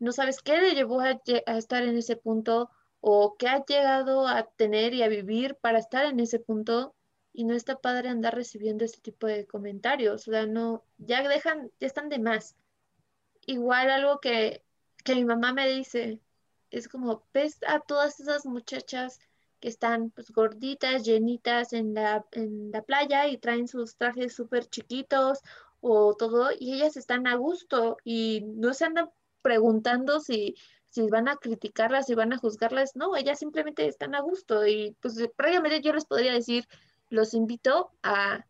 no sabes qué le llevó a, estar en ese punto o qué ha llegado a tener y a vivir para estar en ese punto y no está padre andar recibiendo este tipo de comentarios, o sea, no, ya dejan, ya están de más. Igual algo que que mi mamá me dice, es como, ves a todas esas muchachas que están pues gorditas, llenitas en la, en la playa y traen sus trajes súper chiquitos o todo, y ellas están a gusto y no se andan preguntando si, si van a criticarlas, si van a juzgarlas, no, ellas simplemente están a gusto y pues prácticamente yo les podría decir, los invito a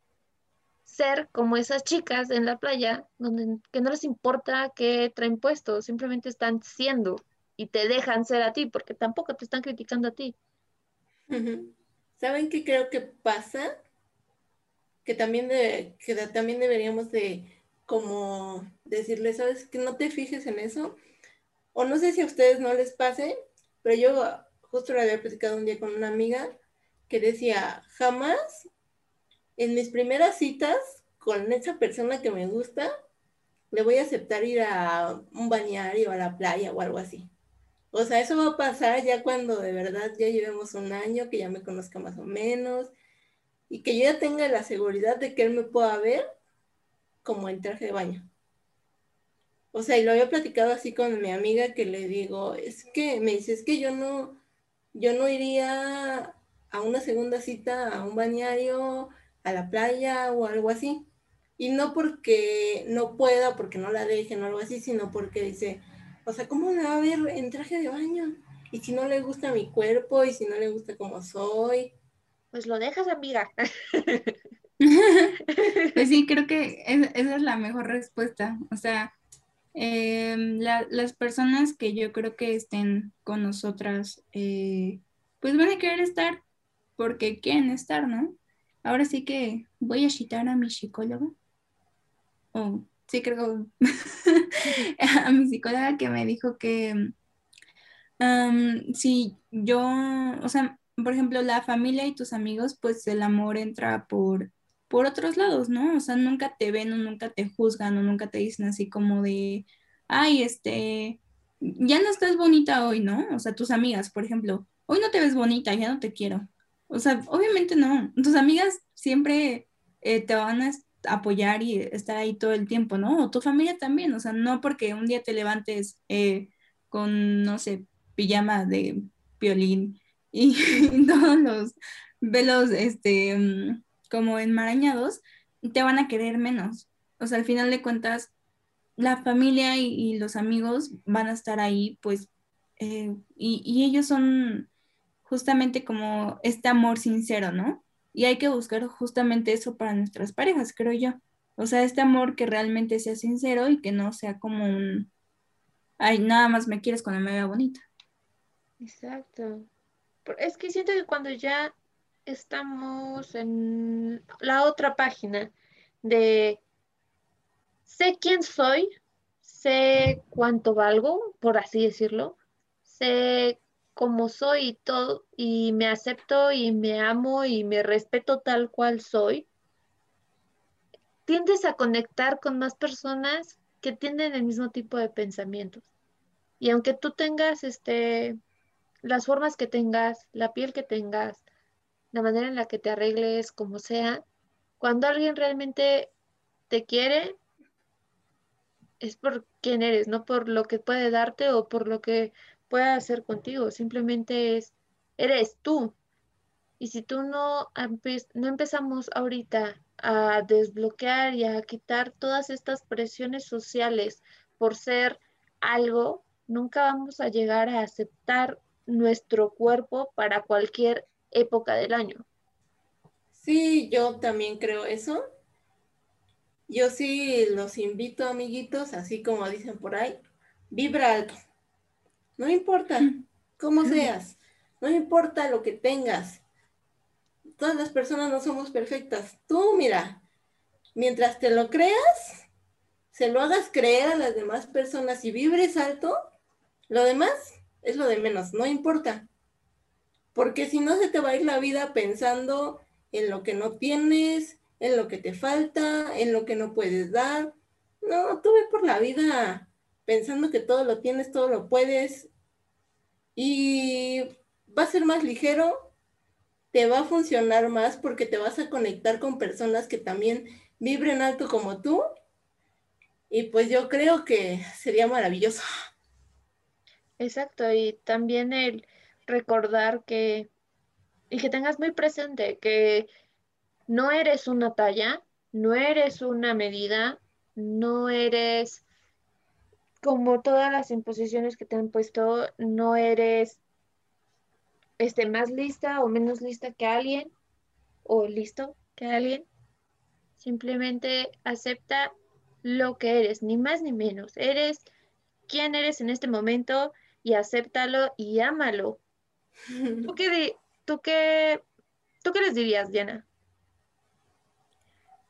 ser como esas chicas en la playa, donde que no les importa qué traen puesto, simplemente están siendo y te dejan ser a ti, porque tampoco te están criticando a ti. ¿Saben qué creo que pasa? Que también, de, que también deberíamos de como decirles, ¿sabes? Que no te fijes en eso. O no sé si a ustedes no les pase, pero yo justo lo había platicado un día con una amiga que decía, jamás en mis primeras citas con esa persona que me gusta, le voy a aceptar ir a un bañario, a la playa o algo así. O sea, eso va a pasar ya cuando de verdad ya llevemos un año, que ya me conozca más o menos y que yo ya tenga la seguridad de que él me pueda ver como en traje de baño. O sea, y lo había platicado así con mi amiga que le digo, es que me dice, es que yo no, yo no iría a una segunda cita a un bañario, a la playa o algo así. Y no porque no pueda, porque no la dejen o algo así, sino porque dice, o sea, ¿cómo me va a ver en traje de baño? Y si no le gusta mi cuerpo y si no le gusta cómo soy. Pues lo dejas, amiga. pues sí, creo que esa es la mejor respuesta. O sea, em, las personas que yo creo que estén con nosotras, eh, pues van a querer estar porque quieren estar, ¿no? Ahora sí que voy a citar a mi psicóloga. Oh, sí, creo, a mi psicóloga que me dijo que si yo, o sea, por ejemplo, la familia y tus amigos, pues el amor entra por, por otros lados, ¿no? O sea, nunca te ven o nunca te juzgan o nunca te dicen así como de, ay, este, ya no estás bonita hoy, ¿no? O sea, tus amigas, por ejemplo, hoy no te ves bonita, ya no te quiero. O sea, obviamente no. Tus amigas siempre eh, te van a apoyar y estar ahí todo el tiempo, ¿no? O tu familia también, o sea, no porque un día te levantes eh, con, no sé, pijama de violín y, todos los velos, este, mm, como enmarañados, te van a querer menos. O sea, al final de cuentas, la familia y, los amigos van a estar ahí, pues, eh, y, y ellos son justamente como este amor sincero, ¿no? Y hay que buscar justamente eso para nuestras parejas, creo yo. O sea, este amor que realmente sea sincero y que no sea como un, ay, nada más me quieres cuando me vea bonita. Exacto. Es que siento que cuando ya estamos en la otra página de sé quién soy, sé cuánto valgo, por así decirlo, sé como soy y todo, y me acepto y me amo y me respeto tal cual soy, tiendes a conectar con más personas que tienen el mismo tipo de pensamientos. Y aunque tú tengas este, las formas que tengas, la piel que tengas, la manera en la que te arregles, como sea, cuando alguien realmente te quiere, es por quién eres, no por lo que puede darte o por lo que pueda hacer contigo, simplemente es, eres tú. Y si tú no, no empezamos ahorita a desbloquear y a quitar todas estas presiones sociales por ser algo, nunca vamos a llegar a aceptar nuestro cuerpo para cualquier época del año. Sí, yo también creo eso. Yo sí los invito, amiguitos, así como dicen por ahí, vibra alto. No importa cómo seas, no importa lo que tengas. Todas las personas no somos perfectas. Tú, mira, mientras te lo creas, se lo hagas creer a las demás personas y vibres alto, lo demás es lo de menos, no importa. Porque si no se te va a ir la vida pensando en lo que no tienes, en lo que te falta, en lo que no puedes dar. No, tú ve por la vida pensando que todo lo tienes, todo lo puedes y va a ser más ligero, te va a funcionar más porque te vas a conectar con personas que también vibren alto como tú y pues yo creo que sería maravilloso. Exacto, y también el recordar que y que tengas muy presente que no eres una talla, no eres una medida, no eres como todas las imposiciones que te han puesto, no eres este, más lista o menos lista que alguien o listo que alguien. Simplemente acepta lo que eres, ni más ni menos. Eres quien eres en este momento y acéptalo y ámalo. ¿Tú qué, tú qué, tú qué les dirías, Diana?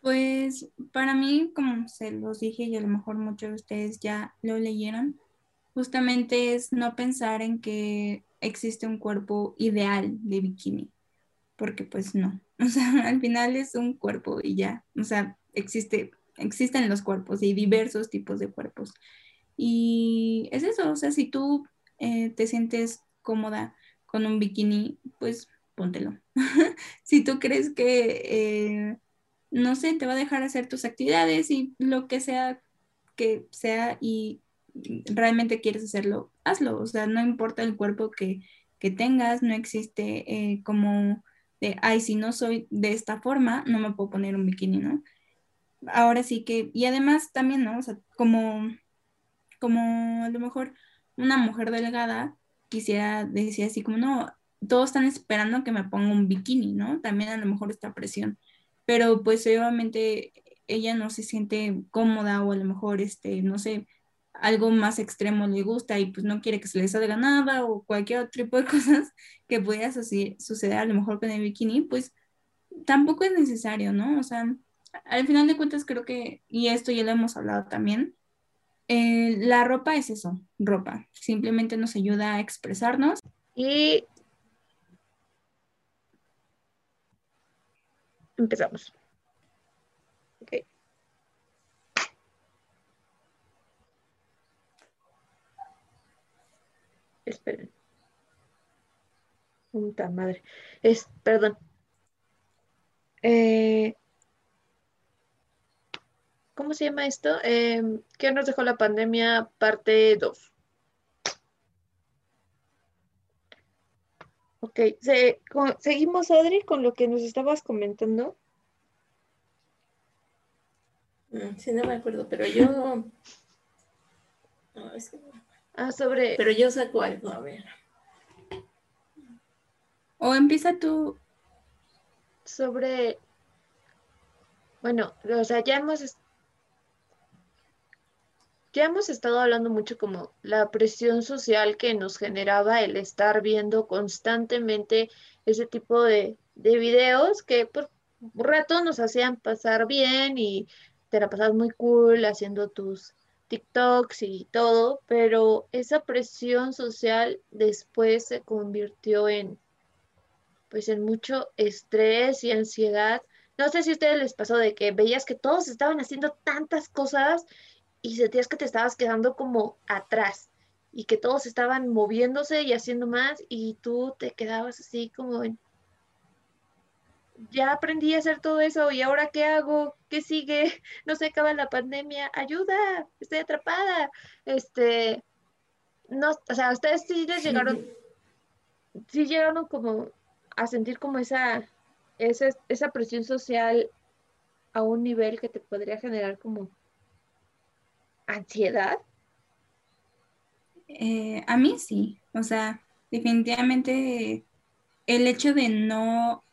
Pues para mí, como se los dije y a lo mejor muchos de ustedes ya lo leyeron, justamente es no pensar en que existe un cuerpo ideal de bikini, porque pues no, o sea, al final es un cuerpo y ya, o sea, existe, existen los cuerpos y diversos tipos de cuerpos. Y es eso, o sea, si tú eh, te sientes cómoda con un bikini, pues póntelo. si tú crees que, eh, no sé, te va a dejar hacer tus actividades y lo que sea que sea y realmente quieres hacerlo, hazlo. O sea, no importa el cuerpo que, tengas, no existe eh, como de, ay, si no soy de esta forma, no me puedo poner un bikini, ¿no? Ahora sí que, y además también, ¿no? O sea, como, como a lo mejor una mujer delgada quisiera decir así como, no, todos están esperando que me ponga un bikini, ¿no? También a lo mejor esta presión, pero pues obviamente ella no se siente cómoda o a lo mejor, este, no sé, algo más extremo le gusta y pues no quiere que se le salga nada o cualquier otro tipo de cosas que pudiera suceder a lo mejor con el bikini, pues tampoco es necesario, ¿no? O sea, al final de cuentas creo que, y esto ya lo hemos hablado también, eh, la ropa es eso, ropa. Simplemente nos ayuda a expresarnos. Y empezamos. Ok. Esperen. Puta madre. Es, perdón. Eh, ¿cómo se llama esto? Em, ¿Qué nos dejó la pandemia parte 2? Ok, seguimos, Adri, con lo que nos estabas comentando. Mm, sí, no me acuerdo, pero yo... Ah, sobre... Pero yo saco algo, a ver. O empieza tú. Sobre... Bueno, o sea, ya hemos ya hemos estado hablando mucho como la presión social que nos generaba el estar viendo constantemente ese tipo de, videos que por rato nos hacían pasar bien y te la pasabas muy cool haciendo tus TikToks y todo, pero esa presión social después se convirtió en pues en mucho estrés y ansiedad. No sé si a ustedes les pasó de que veías que todos estaban haciendo tantas cosas y sentías que te estabas quedando como atrás y que todos estaban moviéndose y haciendo más y tú te quedabas así como en, ya aprendí a hacer todo eso y ahora qué hago, qué sigue, no se acaba la pandemia, ayuda, estoy atrapada. Este, no, o sea, ustedes sí les llegaron, sí llegaron como a sentir como esa, esa, esa presión social a un nivel que te podría generar como ansiedad? Eh, a mí sí, o sea, definitivamente el hecho de no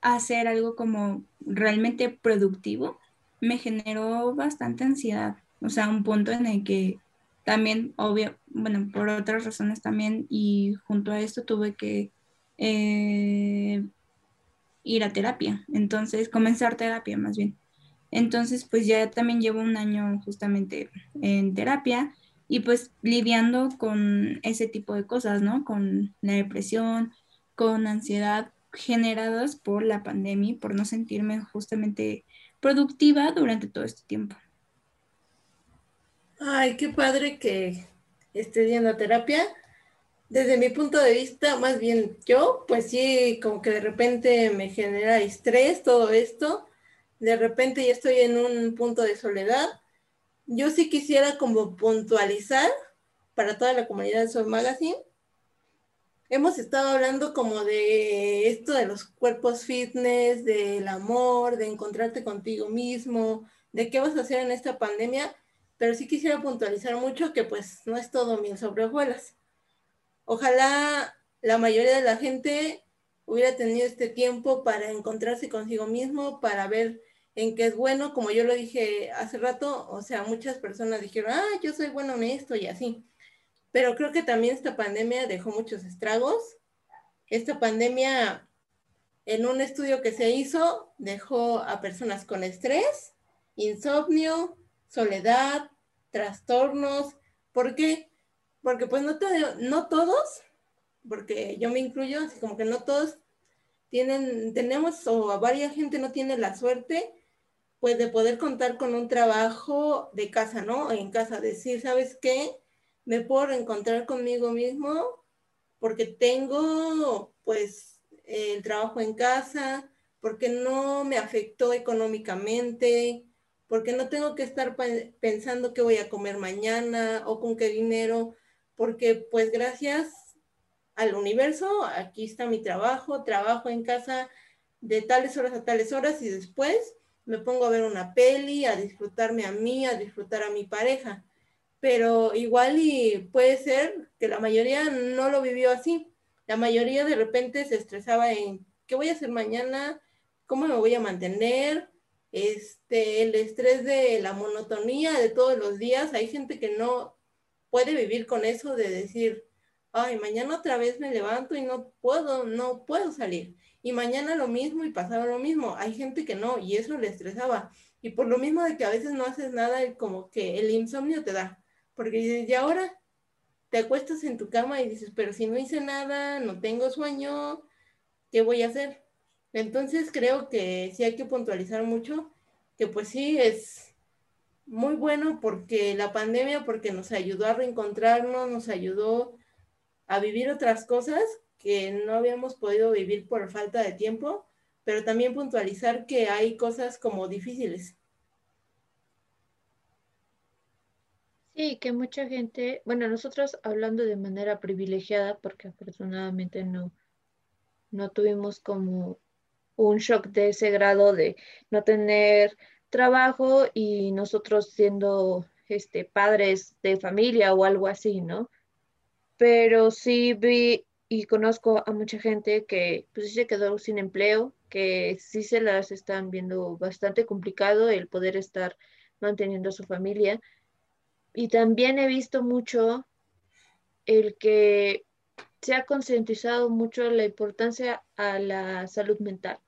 hacer algo como realmente productivo me generó bastante ansiedad, o sea, un punto en el que también, obvio, bueno, por otras razones también, y junto a esto tuve que eh, ir a terapia, entonces comenzar terapia más bien. Entonces, pues ya también llevo un año justamente en terapia y pues lidiando con ese tipo de cosas, ¿no? Con la depresión, con ansiedad generadas por la pandemia, por no sentirme justamente productiva durante todo este tiempo. Ay, qué padre que esté yendo a terapia. Desde mi punto de vista, más bien yo, pues sí, como que de repente me genera estrés todo esto de repente ya estoy en un punto de soledad. Yo sí quisiera como puntualizar para toda la comunidad de Soul Magazine hemos estado hablando como de esto de los cuerpos fitness, del amor, de encontrarte contigo mismo, de qué vas a hacer en esta pandemia, pero sí quisiera puntualizar mucho que pues no es todo miel sobre hojuelas. Ojalá la mayoría de la gente hubiera tenido este tiempo para encontrarse consigo mismo, para ver en qué es bueno, como yo lo dije hace rato, o sea, muchas personas dijeron, ah, yo soy bueno en esto y así. Pero creo que también esta pandemia dejó muchos estragos. Esta pandemia, en un estudio que se hizo, dejó a personas con estrés, insomnio, soledad, trastornos. ¿Por qué? Porque pues no, no todos, porque yo me incluyo, así como que no todos tienen, tenemos o a varias gente no tiene la suerte pues de poder contar con un trabajo de casa, ¿no? En casa, decir, ¿sabes qué? Me puedo encontrar conmigo mismo porque tengo pues el trabajo en casa, porque no me afectó económicamente, porque no tengo que estar pensando qué voy a comer mañana o con qué dinero, porque pues gracias al universo, aquí está mi trabajo, trabajo en casa de tales horas a tales horas y después me pongo a ver una peli, a disfrutarme a mí, a disfrutar a mi pareja. Pero igual y puede ser que la mayoría no lo vivió así. La mayoría de repente se estresaba en qué voy a hacer mañana, cómo me voy a mantener, este, el estrés de la monotonía de todos los días. Hay gente que no puede vivir con eso de decir, ay, mañana otra vez me levanto y no puedo, no puedo salir. Y mañana lo mismo y pasaba lo mismo. Hay gente que no, y eso le estresaba. Y por lo mismo de que a veces no haces nada, como que el insomnio te da. Porque dices, y ahora te acuestas en tu cama y dices, pero si no hice nada, no tengo sueño, ¿qué voy a hacer? Entonces creo que sí hay que puntualizar mucho, que pues sí es muy bueno porque la pandemia, porque nos ayudó a reencontrarnos, nos ayudó a vivir otras cosas que no habíamos podido vivir por falta de tiempo, pero también puntualizar que hay cosas como difíciles. Sí, que mucha gente, bueno, nosotros hablando de manera privilegiada, porque afortunadamente no, no tuvimos como un shock de ese grado de no tener trabajo y nosotros siendo este, padres de familia o algo así, ¿no? Pero sí vi y conozco a mucha gente que pues sí se quedó sin empleo, que sí se las están viendo bastante complicado el poder estar manteniendo a su familia. Y también he visto mucho el que se ha concientizado mucho la importancia a la salud mental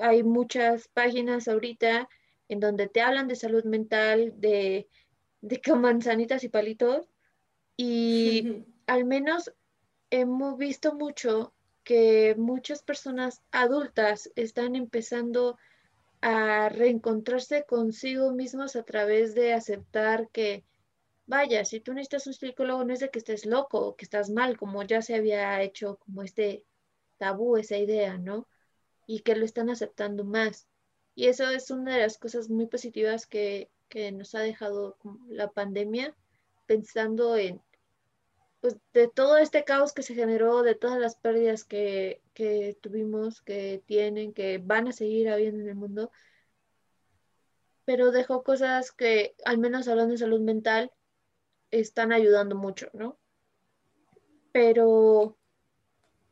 hay muchas páginas ahorita en donde te hablan de salud mental, de, de manzanitas y palitos, y al menos hemos visto mucho que muchas personas adultas están empezando a reencontrarse consigo mismos a través de aceptar que, vaya, si tú necesitas un psicólogo no es de que estés loco o que estás mal, como ya se había hecho como este tabú, esa idea, ¿no? y que lo están aceptando más. Y eso es una de las cosas muy positivas que, nos ha dejado la pandemia, pensando en, pues, de todo este caos que se generó, de todas las pérdidas que, que tuvimos, que tienen, que van a seguir habiendo en el mundo, pero dejó cosas que, al menos hablando de salud mental, están ayudando mucho, ¿no? Pero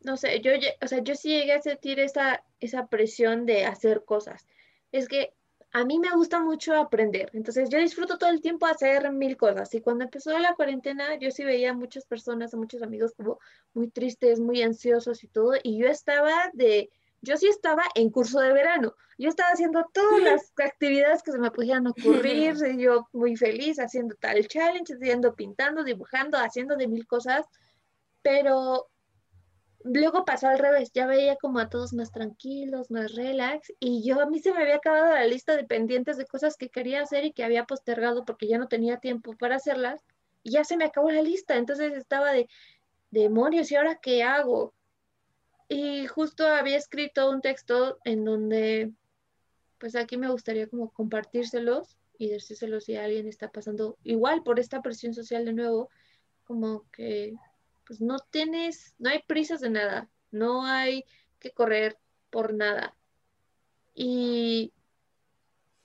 no sé, yo, o sea, yo sí llegué a sentir esa, esa presión de hacer cosas. Es que a mí me gusta mucho aprender, entonces yo disfruto todo el tiempo hacer mil cosas. Y cuando empezó la cuarentena, yo sí veía a muchas personas, a muchos amigos como muy tristes, muy ansiosos y todo, y yo estaba de, yo sí estaba en curso de verano. Yo estaba haciendo todas las actividades que se me pudieran ocurrir, yo muy feliz haciendo tal challenge, haciendo, pintando, dibujando, haciendo de mil cosas, pero luego pasó al revés, ya veía como a todos más tranquilos, más relax, y yo a mí se me había acabado la lista de pendientes de cosas que quería hacer y que había postergado porque ya no tenía tiempo para hacerlas, y ya se me acabó la lista, entonces estaba de demonios, ¿y ahora qué hago? Y justo había escrito un texto en donde, pues aquí me gustaría como compartírselos y decírselos si alguien está pasando igual por esta presión social de nuevo, como que pues no tienes, no hay prisas de nada, no hay que correr por nada. Y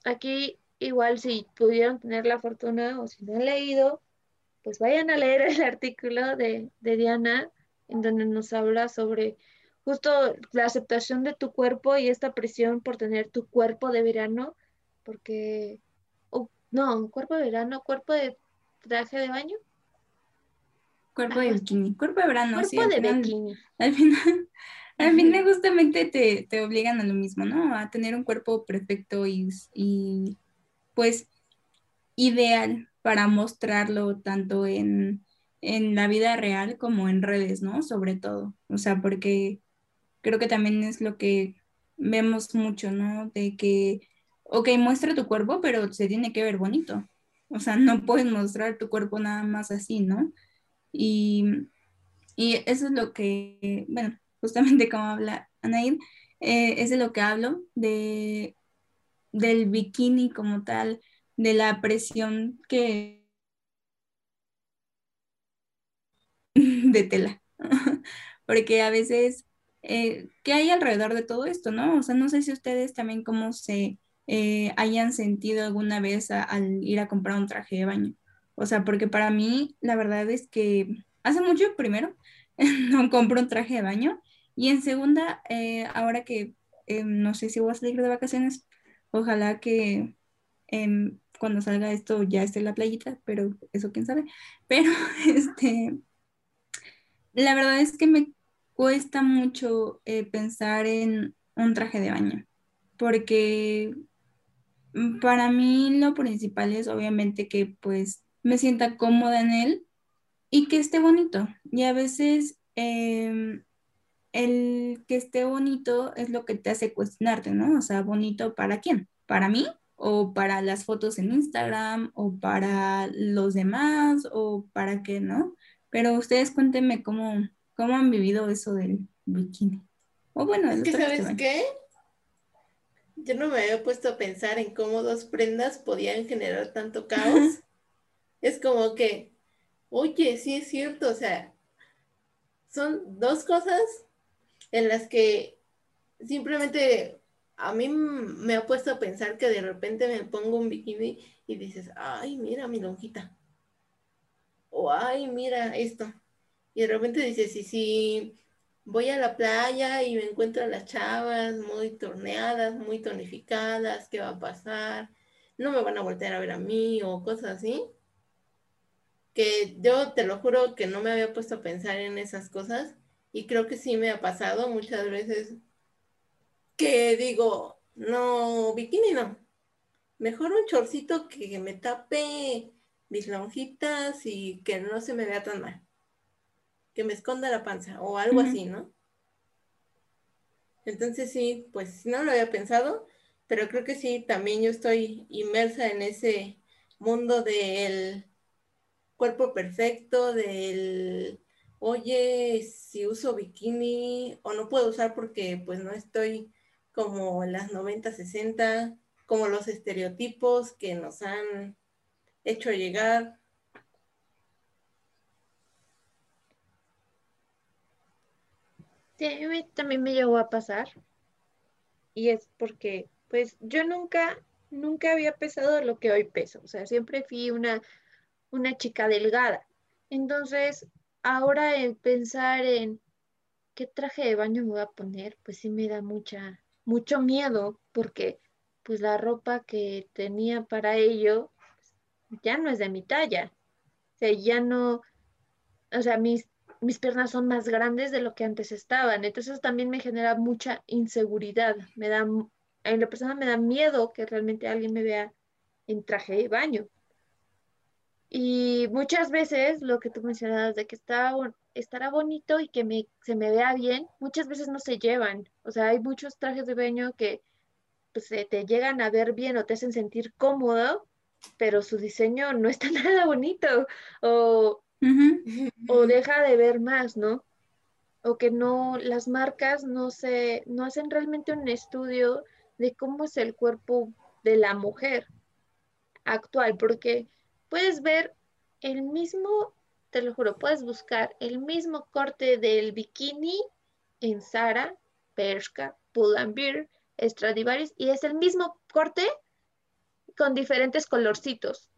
aquí igual si pudieron tener la fortuna o si no han leído, pues vayan a leer el artículo de, Diana en donde nos habla sobre justo la aceptación de tu cuerpo y esta presión por tener tu cuerpo de verano, porque, no, cuerpo de verano, cuerpo de traje de baño. Cuerpo de bikini, cuerpo de verano. Cuerpo de bikini. Al final, al final justamente te, te, obligan a lo mismo, ¿no? A tener un cuerpo perfecto y, y pues ideal para mostrarlo tanto en, en la vida real como en redes, ¿no? Sobre todo. O sea, porque creo que también es lo que vemos mucho, ¿no? De que, ok, muestra tu cuerpo, pero se tiene que ver bonito. O sea, no puedes mostrar tu cuerpo nada más así, ¿no? Y, eso es lo que, bueno, justamente como habla Anaid, eh, es de lo que hablo, de, del bikini como tal, de la presión que de tela, porque a veces eh, ¿qué hay alrededor de todo esto, no? O sea, no sé si ustedes también cómo se eh, hayan sentido alguna vez al ir a comprar un traje de baño. O sea, porque para mí la verdad es que hace mucho, primero, no compro un traje de baño y en segunda, eh, ahora que no sé si voy a salir de vacaciones, ojalá que em, cuando salga esto ya esté en la playita, pero eso quién sabe. Pero este, la verdad es que me cuesta mucho eh, pensar en un traje de baño, porque mm, para mí lo principal es obviamente que pues me sienta cómoda en él y que esté bonito. Y a veces em, el que esté bonito es lo que te hace cuestionarte, ¿no? O sea, bonito para quién? ¿Para mí? ¿O para las fotos en Instagram? ¿O para los demás? ¿O para qué, no? Pero ustedes cuéntenme cómo, ¿Cómo han vivido eso del bikini? O bueno, es que sabes qué? Yo no me había puesto a pensar en cómo dos prendas podían generar tanto caos. Es como que, oye, sí es cierto, o sea, son dos cosas en las que simplemente a mí me ha puesto a pensar que de repente me pongo un bikini y dices, ay, mira mi lonjita. O ay, mira esto. Y de repente dices, sí, sí, voy a la playa y me encuentro a las chavas muy torneadas, muy tonificadas, ¿qué va a pasar? No me van a voltear a ver a mí o cosas así. Que yo te lo juro que no me había puesto a pensar en esas cosas y creo que sí me ha pasado muchas veces que digo, no, bikini no. Mejor un chorcito que me tape mis lonjitas y que no se me vea tan mal que me esconda la panza o algo así, ¿no? Entonces sí, pues no lo había pensado, pero creo que sí, también yo estoy inmersa en ese mundo del cuerpo perfecto, del, oye, si uso bikini o no puedo usar porque pues no estoy como las 90, 60, como los estereotipos que nos han hecho llegar. También me llegó a pasar. Y es porque, pues, yo nunca, nunca había pesado lo que hoy peso. O sea, siempre fui una, una chica delgada. Entonces, ahora el pensar en qué traje de baño me voy a poner, pues sí me da mucha, mucho miedo, porque pues la ropa que tenía para ello ya no es de mi talla. O sea, ya no, o sea, mis mis piernas son más grandes de lo que antes estaban. Entonces también me genera mucha inseguridad. Me da, en la persona me da miedo que realmente alguien me vea en traje de baño. Y muchas veces lo que tú mencionabas de que está, estará bonito y que me, se me vea bien, muchas veces no se llevan. O sea, hay muchos trajes de baño que pues, te llegan a ver bien o te hacen sentir cómodo, pero su diseño no está nada bonito. O o deja de ver más, ¿no? O que no, las marcas no se, no hacen realmente un estudio de cómo es el cuerpo de la mujer actual, porque puedes ver el mismo te lo juro, puedes buscar el mismo corte del bikini en Zara, Bershka, Pull&Bear, Stradivarius y es el mismo corte con diferentes colorcitos.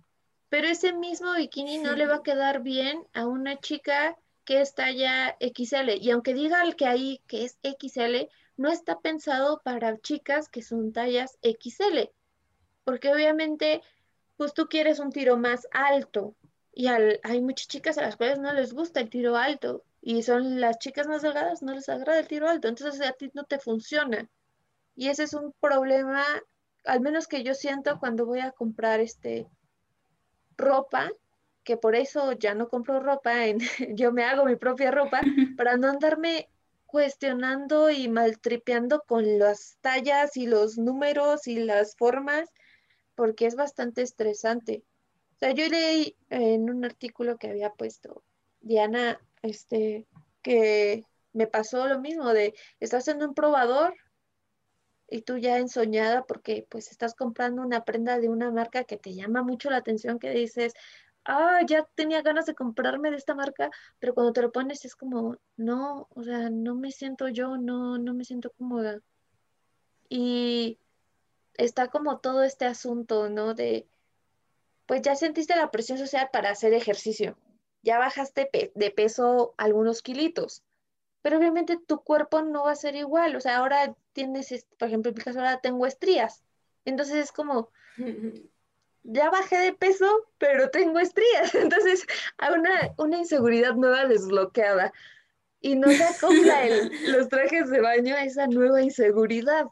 Pero ese mismo bikini no le va a quedar bien a una chica que es talla XL. Y aunque diga el que ahí que es XL, no está pensado para chicas que son tallas XL. Porque obviamente, pues tú quieres un tiro más alto. Y hay muchas chicas a las cuales no les gusta el tiro alto. Y son las chicas más delgadas, no les agrada el tiro alto. Entonces a ti no te funciona. Y ese es un problema, al menos que yo siento cuando voy a comprar este ropa, que por eso ya no compro ropa, en, yo me hago mi propia ropa para no andarme cuestionando y maltripeando con las tallas y los números y las formas, porque es bastante estresante. O sea, yo leí en un artículo que había puesto Diana, este, que me pasó lo mismo de, estás en un probador y tú ya ensoñada porque pues estás comprando una prenda de una marca que te llama mucho la atención, que dices, ah, ya tenía ganas de comprarme de esta marca, pero cuando te lo pones es como, no, o sea, no me siento yo, no, no me siento cómoda. Y está como todo este asunto, ¿no? De, pues ya sentiste la presión social para hacer ejercicio, ya bajaste de peso algunos kilitos, pero obviamente tu cuerpo no va a ser igual, o sea, ahora tienes, por ejemplo, en mi caso ahora tengo estrías, entonces es como, ya bajé de peso, pero tengo estrías. Entonces, hay una, una inseguridad nueva desbloqueada. Y no se acopla los trajes de baño a esa nueva inseguridad.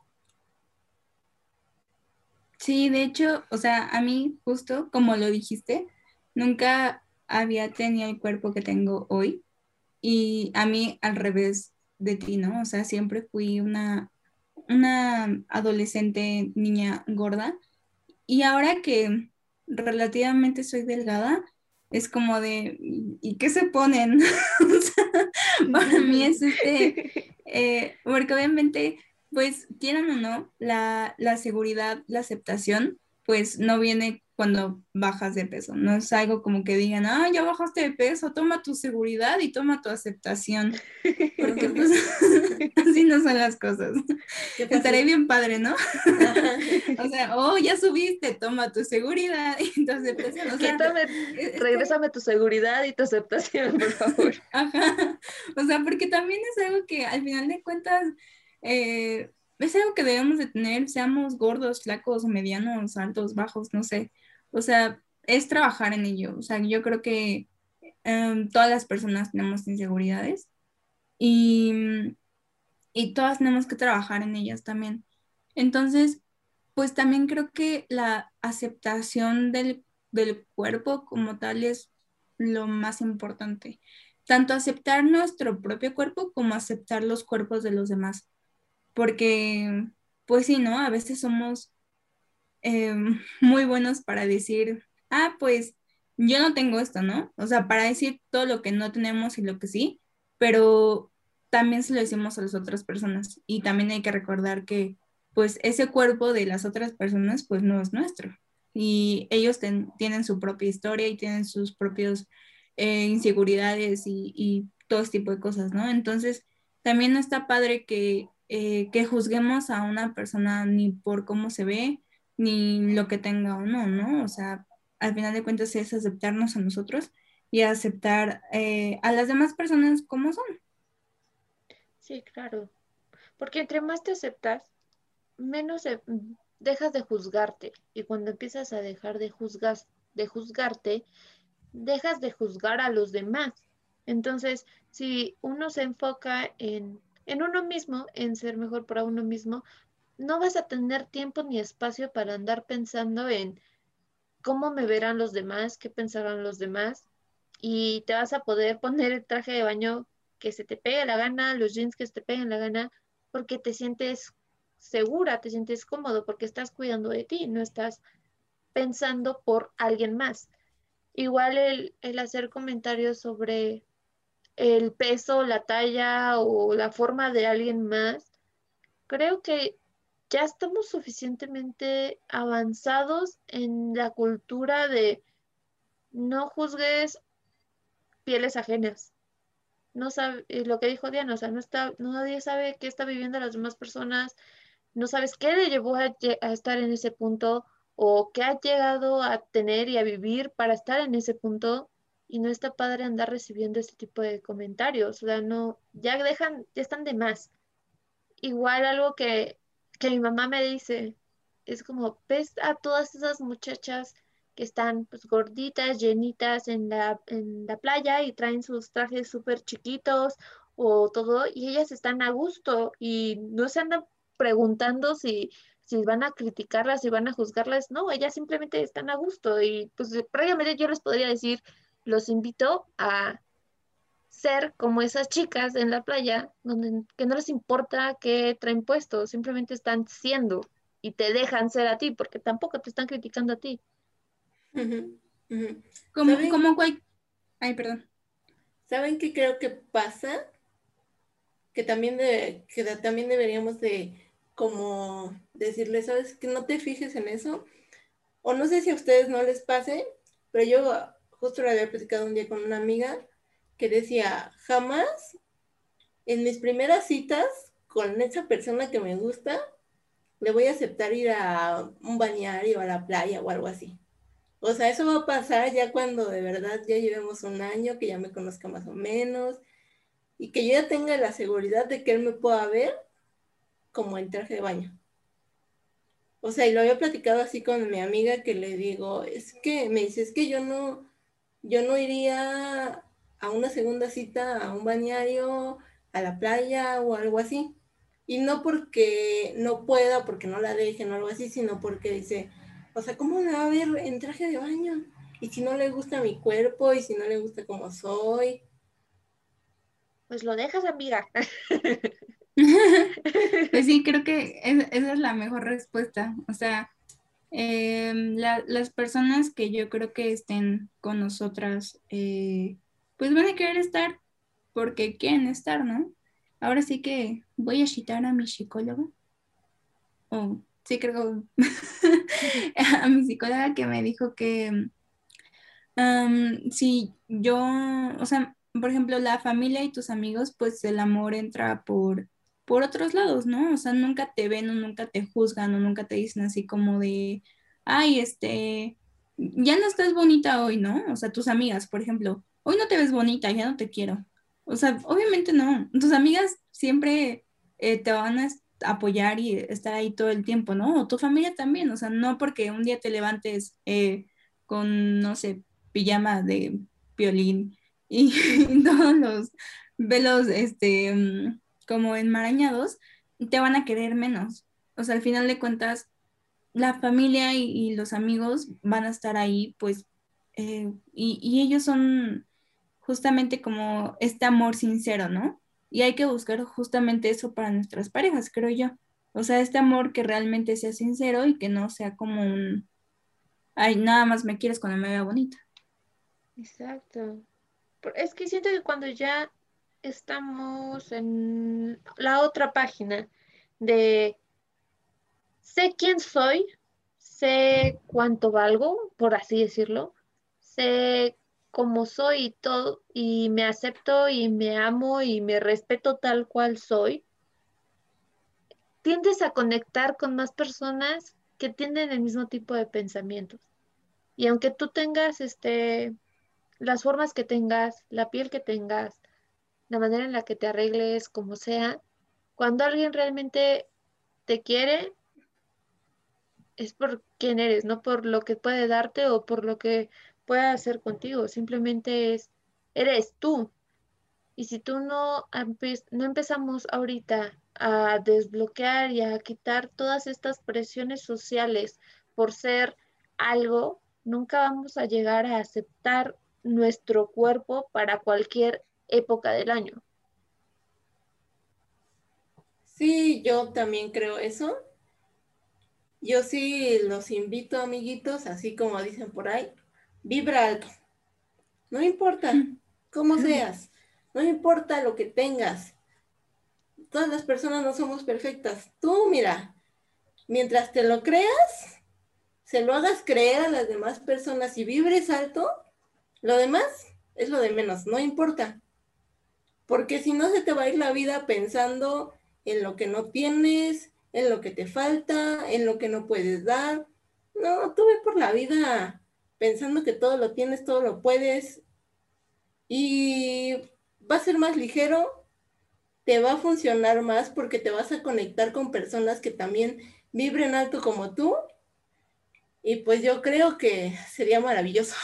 Sí, de hecho, o sea, a mí justo como lo dijiste, nunca había tenido el cuerpo que tengo hoy. Y a mí al revés de ti, ¿no? O sea, siempre fui una, una adolescente niña gorda y ahora que relativamente soy delgada, es como de, ¿y qué se ponen? para mí es este, eh, porque obviamente, pues quieran o no, la, la seguridad, la aceptación, pues no viene cuando bajas de peso. No es algo como que digan, ah, ya bajaste de peso, toma tu seguridad y toma tu aceptación. Porque pues así no son las cosas. Estaré bien padre, ¿no? o sea, oh, ya subiste, toma tu seguridad y tu aceptación. O sea, regrésame tu seguridad y tu aceptación, por favor. Ajá. O sea, porque también es algo que al final de cuentas... Eh, es algo que debemos de tener, seamos gordos, flacos, medianos, altos, bajos, no sé. O sea, es trabajar en ello. O sea, yo creo que em, todas las personas tenemos inseguridades y, y todas tenemos que trabajar en ellas también. Entonces, pues también creo que la aceptación del, del cuerpo como tal es lo más importante. Tanto aceptar nuestro propio cuerpo como aceptar los cuerpos de los demás. Porque, pues sí, ¿no? A veces somos Em, muy buenos para decir, ah, pues yo no tengo esto, ¿no? O sea, para decir todo lo que no tenemos y lo que sí, pero también se lo decimos a las otras personas y también hay que recordar que pues ese cuerpo de las otras personas pues no es nuestro y ellos tienen su propia historia y tienen sus propios eh, inseguridades y, todo este tipo de cosas, ¿no? Entonces, también está padre que, eh, que juzguemos a una persona ni por cómo se ve, ni lo que tenga o no, ¿no? O sea, al final de cuentas es aceptarnos a nosotros y aceptar eh, a las demás personas como son. Sí, claro. Porque entre más te aceptas, menos dejas de juzgarte. Y cuando empiezas a dejar de, de juzgarte, dejas de juzgar a los demás. Entonces, si uno se enfoca en, en uno mismo, en ser mejor para uno mismo, no vas a tener tiempo ni espacio para andar pensando en cómo me verán los demás, qué pensarán los demás, y te vas a poder poner el traje de baño que se te pegue la gana, los jeans que se te peguen la gana, porque te sientes segura, te sientes cómodo, porque estás cuidando de ti, no estás pensando por alguien más. Igual el, el hacer comentarios sobre el peso, la talla o la forma de alguien más, creo que ya estamos suficientemente avanzados en la cultura de no juzgues pieles ajenas. No sabe, lo que dijo Diana, o sea, no está, nadie sabe qué está viviendo las demás personas, no sabes qué le llevó a, estar en ese punto o qué ha llegado a tener y a vivir para estar en ese punto y no está padre andar recibiendo este tipo de comentarios, o sea, no, ya dejan, ya están de más. Igual algo que, que mi mamá me dice, es como, ves a todas esas muchachas que están pues gorditas, llenitas en la, en la playa y traen sus trajes súper chiquitos o todo, y ellas están a gusto y no se andan preguntando si, si van a criticarlas, si van a juzgarlas, no, ellas simplemente están a gusto y pues prácticamente yo les podría decir, los invito a ser como esas chicas en la playa, donde que no les importa qué traen puesto, simplemente están siendo y te dejan ser a ti, porque tampoco te están criticando a ti. Como, como cual... Ay, perdón. ¿Saben qué creo que pasa? Que también, de, que también deberíamos de como decirle, ¿sabes? Que no te fijes en eso. O no sé si a ustedes no les pase, pero yo justo lo había platicado un día con una amiga que decía, jamás en mis primeras citas con esa persona que me gusta, le voy a aceptar ir a un bañario, a la playa o algo así. O sea, eso va a pasar ya cuando de verdad ya llevemos un año, que ya me conozca más o menos y que yo ya tenga la seguridad de que él me pueda ver como en traje de baño. O sea, y lo había platicado así con mi amiga que le digo, es que me dice, es que yo no, yo no iría a una segunda cita a un bañario, a la playa o algo así. Y no porque no pueda, porque no la dejen o algo así, sino porque dice, o sea, ¿cómo me va a ver en traje de baño? Y si no le gusta mi cuerpo y si no le gusta cómo soy. Pues lo dejas, amiga. pues sí, creo que esa es la mejor respuesta. O sea, em, las personas que yo creo que estén con nosotras, eh, pues van a querer estar porque quieren estar, ¿no? Ahora sí que voy a citar a mi psicólogo. Oh, sí, creo a mi psicóloga que me dijo que si yo, o sea, por ejemplo, la familia y tus amigos, pues el amor entra por por otros lados, ¿no? O sea, nunca te ven o nunca te juzgan o nunca te dicen así como de, ay, este, ya no estás bonita hoy, ¿no? O sea, tus amigas, por ejemplo, hoy no te ves bonita, ya no te quiero. O sea, obviamente no. Tus amigas siempre eh, te van a apoyar y estar ahí todo el tiempo, ¿no? O tu familia también, o sea, no porque un día te levantes eh, con, no sé, pijama de violín y, todos los velos, este, mm, como enmarañados, te van a querer menos. O sea, al final de cuentas, la familia y, los amigos van a estar ahí, pues, eh, y, ellos son justamente como este amor sincero, ¿no? Y hay que buscar justamente eso para nuestras parejas, creo yo. O sea, este amor que realmente sea sincero y que no sea como un, ay, nada más me quieres cuando me vea bonita. Exacto. Es que siento que cuando ya estamos en la otra página de sé quién soy, sé cuánto valgo, por así decirlo, sé cómo soy y todo, y me acepto y me amo y me respeto tal cual soy, tiendes a conectar con más personas que tienen el mismo tipo de pensamientos. Y aunque tú tengas este las formas que tengas, la piel que tengas, la manera en la que te arregles, como sea, cuando alguien realmente te quiere, es por quién eres, no por lo que puede darte o por lo que pueda hacer contigo, simplemente es, eres tú. Y si tú no, no empezamos ahorita a desbloquear y a quitar todas estas presiones sociales por ser algo, nunca vamos a llegar a aceptar nuestro cuerpo para cualquier época del año. Sí, yo también creo eso. Yo sí los invito, amiguitos, así como dicen por ahí, vibra alto. No importa cómo seas, no importa lo que tengas. Todas las personas no somos perfectas. Tú, mira, mientras te lo creas, se lo hagas creer a las demás personas y vibres alto, lo demás es lo de menos, no importa. Porque si no se te va a ir la vida pensando en lo que no tienes, en lo que te falta, en lo que no puedes dar. No, tú ve por la vida pensando que todo lo tienes, todo lo puedes y va a ser más ligero, te va a funcionar más porque te vas a conectar con personas que también vibren alto como tú y pues yo creo que sería maravilloso.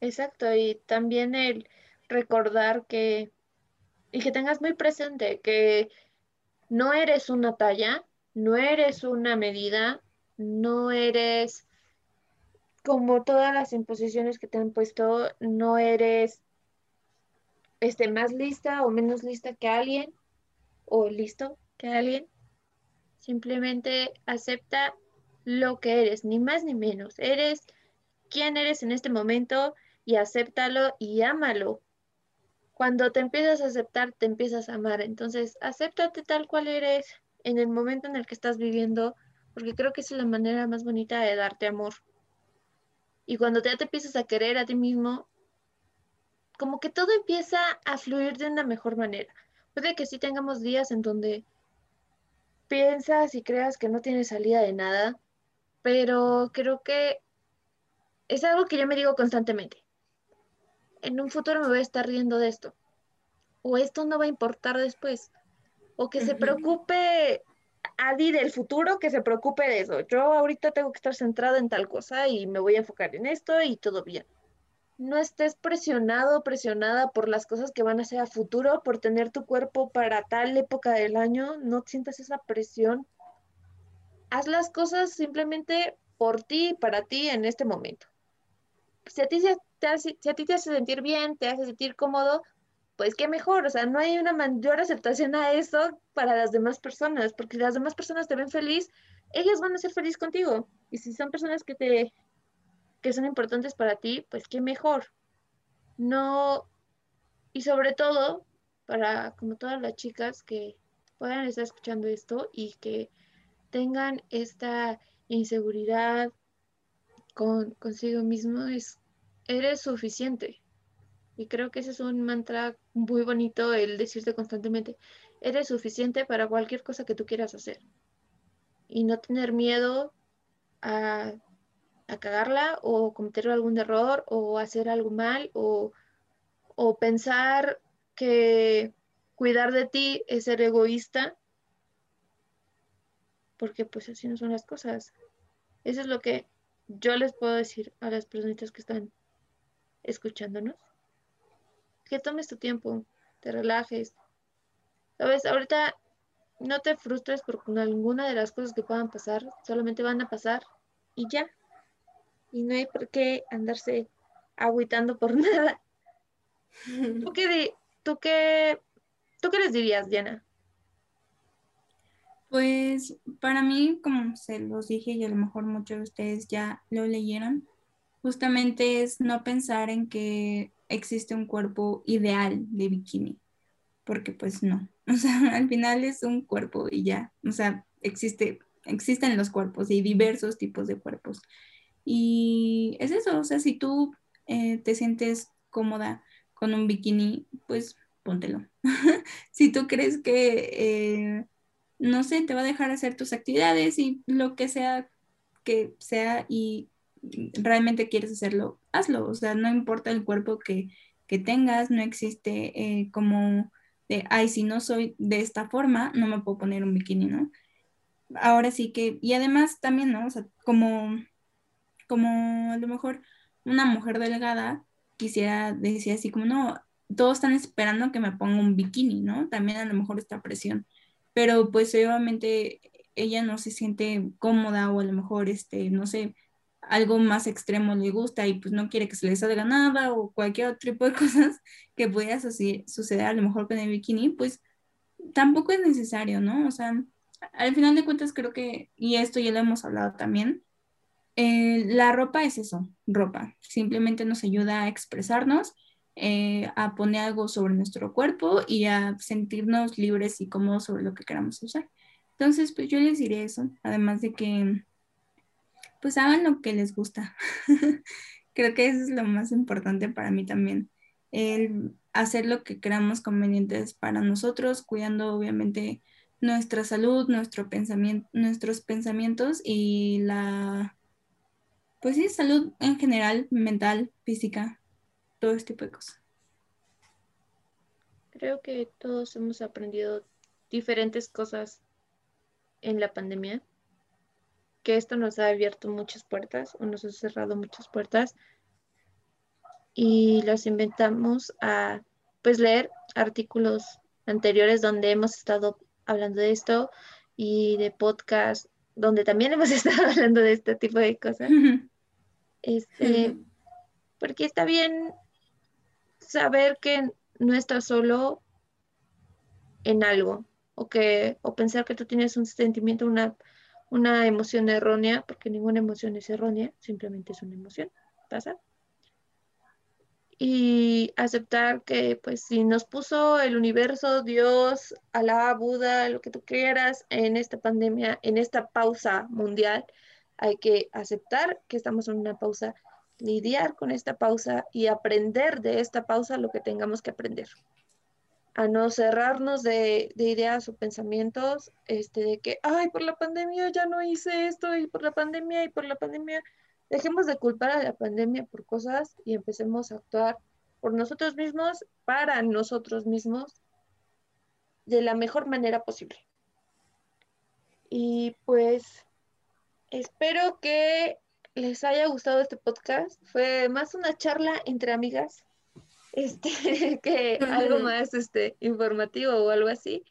Exacto, y también el recordar que, y que tengas muy presente que no eres una talla, no eres una medida, no eres como todas las imposiciones que te han puesto, no eres este, más lista o menos lista que alguien, o listo que alguien. Simplemente acepta lo que eres, ni más ni menos. Eres quien eres en este momento y acéptalo y ámalo. Cuando te empiezas a aceptar, te empiezas a amar. Entonces, acéptate tal cual eres en el momento en el que estás viviendo, porque creo que es la manera más bonita de darte amor. Y cuando ya te empiezas a querer a ti mismo, como que todo empieza a fluir de una mejor manera. Puede que sí tengamos días en donde piensas y creas que no tienes salida de nada, pero creo que es algo que yo me digo constantemente. En un futuro me voy a estar riendo de esto. O esto no va a importar después. O que se preocupe Adi del futuro, que se preocupe de eso. Yo ahorita tengo que estar centrada en tal cosa y me voy a enfocar en esto y todo bien. No estés presionado, presionada por las cosas que van a ser a futuro, por tener tu cuerpo para tal época del año. No sientas esa presión haz las cosas simplemente por ti y para ti en este momento. Si a, ti si a ti te hace sentir bien, te hace sentir cómodo, pues qué mejor, o sea, no hay una mayor aceptación a eso para las demás personas, porque si las demás personas te ven feliz, ellas van a ser felices contigo. Y si son personas que te que son importantes para ti, pues qué mejor. No y sobre todo para como todas las chicas que puedan estar escuchando esto y que tengan esta inseguridad con, consigo mismo, es, eres suficiente. Y creo que ese es un mantra muy bonito el decirte constantemente, eres suficiente para cualquier cosa que tú quieras hacer. Y no tener miedo a, a cagarla o cometer algún error o hacer algo mal o, o pensar que cuidar de ti es ser egoísta porque pues así no son las cosas. Eso es lo que yo les puedo decir a las personitas que están escuchándonos. Que tomes tu tiempo, te relajes. Sabes, ahorita no te frustres por ninguna de las cosas que puedan pasar, solamente van a pasar y ya. Y no hay por qué andarse agüitando por nada. ¿Tú qué, tú qué, tú qué les dirías, Diana? Pues para mí, como se los dije y a lo mejor muchos de ustedes ya lo leyeron, justamente es no pensar en que existe un cuerpo ideal de bikini, porque pues no, o sea, al final es un cuerpo y ya, o sea, existe, existen los cuerpos y diversos tipos de cuerpos. Y es eso, o sea, si tú eh, te sientes cómoda con un bikini, pues póntelo. si tú crees que... Eh, no sé, te va a dejar hacer tus actividades y lo que sea que sea y realmente quieres hacerlo, hazlo. O sea, no importa el cuerpo que, tengas, no existe eh, como de, ay, si no soy de esta forma, no me puedo poner un bikini, ¿no? Ahora sí que, y además también, ¿no? O sea, como, como a lo mejor una mujer delgada quisiera decir así como, no, todos están esperando que me ponga un bikini, ¿no? También a lo mejor esta presión pero pues obviamente ella no se siente cómoda o a lo mejor, este, no sé, algo más extremo le gusta y pues no quiere que se le salga nada o cualquier otro tipo de cosas que pueda suceder a lo mejor con el bikini, pues tampoco es necesario, ¿no? O sea, al final de cuentas creo que, y esto ya lo hemos hablado también, eh, la ropa es eso, ropa, simplemente nos ayuda a expresarnos eh, a poner algo sobre nuestro cuerpo y a sentirnos libres y cómodos sobre lo que queramos usar. Entonces, pues yo les diré eso, además de que pues hagan lo que les gusta. Creo que eso es lo más importante para mí también. El hacer lo que creamos convenientes para nosotros, cuidando obviamente nuestra salud, nuestro nuestros pensamientos y la, pues sí, salud en general, mental, física, todo este tipo de cosas. Creo que todos hemos aprendido diferentes cosas en la pandemia, que esto nos ha abierto muchas puertas o nos ha cerrado muchas puertas y los inventamos a pues leer artículos anteriores donde hemos estado hablando de esto y de podcast donde también hemos estado hablando de este tipo de cosas. Este, porque está bien saber que no estás solo en algo o que o pensar que tú tienes un sentimiento, una, una emoción errónea, porque ninguna emoción es errónea, simplemente es una emoción, pasa y aceptar que pues si nos puso el universo, Dios, Alá, Buda, lo que tú quieras en esta pandemia, en esta pausa mundial, hay que aceptar que estamos en una pausa, lidiar con esta pausa y aprender de esta pausa lo que tengamos que aprender. A no cerrarnos de, de ideas o pensamientos este, de que, ay, por la pandemia ya no hice esto y por la pandemia y por la pandemia Dejemos de culpar a la pandemia por cosas y empecemos a actuar por nosotros mismos, para nosotros mismos, de la mejor manera posible. Y pues espero que les haya gustado este podcast. Fue más una charla entre amigas este, que algo más este, informativo o algo así.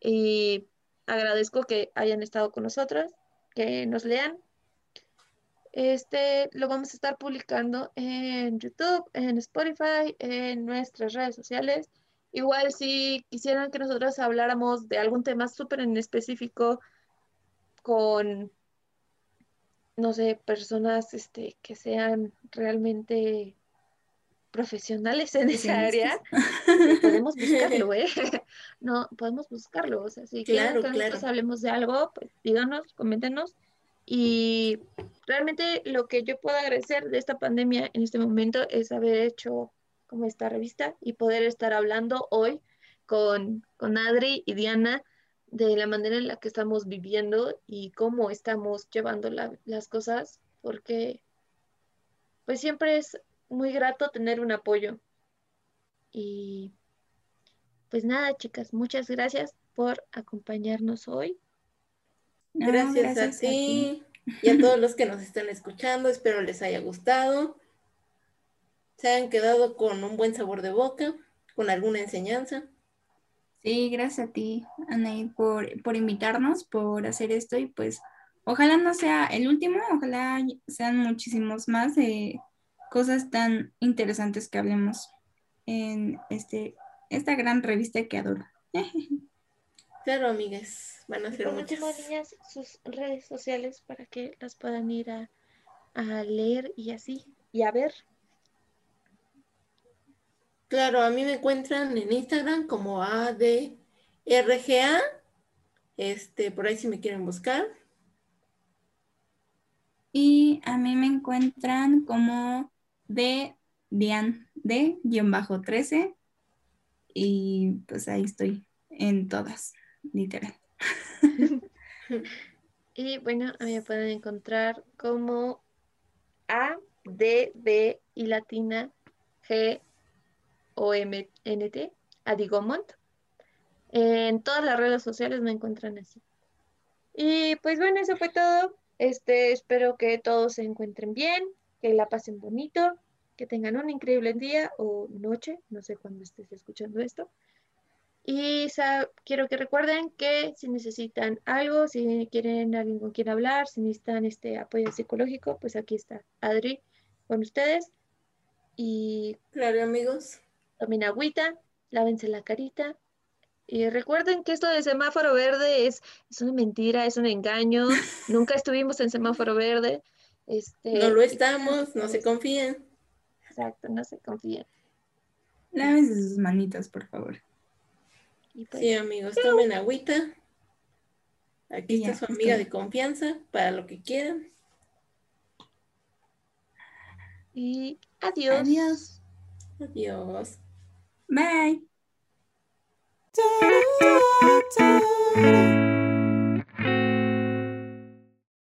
Y agradezco que hayan estado con nosotros, que nos lean, este lo vamos a estar publicando en YouTube, en Spotify, en nuestras redes sociales. Igual si quisieran que nosotros habláramos de algún tema súper en específico con, no sé, personas este, que sean realmente profesionales en esa área, podemos buscarlo, ¿eh? No, podemos buscarlo. O sea, si quieren que nosotros hablemos de algo, pues díganos, coméntenos y realmente lo que yo puedo agradecer de esta pandemia en este momento es haber hecho como esta revista y poder estar hablando hoy con, con Adri y Diana de la manera en la que estamos viviendo y cómo estamos llevando las cosas, porque pues siempre es muy grato tener un apoyo. Y pues nada, chicas, muchas gracias por acompañarnos hoy. Gracias, a, ti, y a todos los que nos están escuchando. Espero les haya gustado. Se hayan quedado con un buen sabor de boca, con alguna enseñanza. Sí, gracias a ti, Anaí, por, por invitarnos, por hacer esto y pues ojalá no sea el último, ojalá sean muchísimos más de cosas tan interesantes que hablemos en este, esta gran revista que adoro. Claro, amigas, van a ser Por último, niñas, sus redes sociales para que las puedan ir a, leer y así, y a ver. Claro, a mí me encuentran en Instagram como ADRGA. Este, por ahí si me quieren buscar. Y a mí me encuentran como de Dian de guion bajo 13. Y pues ahí estoy en todas literal. y bueno, a mí me pueden encontrar como A, D, B y latina G, O, M, N, T, Adigomont. En todas las redes sociales me encuentran así. Y pues bueno, eso fue todo. Este, espero que todos se encuentren bien, que la pasen bonito, que tengan un increíble día o noche, no sé cuándo estés escuchando esto. Y quiero que recuerden que si necesitan algo, si quieren alguien con quien hablar, si necesitan este apoyo psicológico, pues aquí está Adri con ustedes. Y claro, amigos. Tomen agüita, lávense la carita. Y recuerden que esto de semáforo verde es, es una mentira, es un engaño. Nunca estuvimos en semáforo verde. Este, no lo estamos, no se confíen. Exacto, no se confíen. Lávense sus manitas, por favor. Pues, sí, amigos, tomen agüita. Aquí está su amiga de confianza para lo que quieran. Y adiós. Adiós. Adiós. Bye.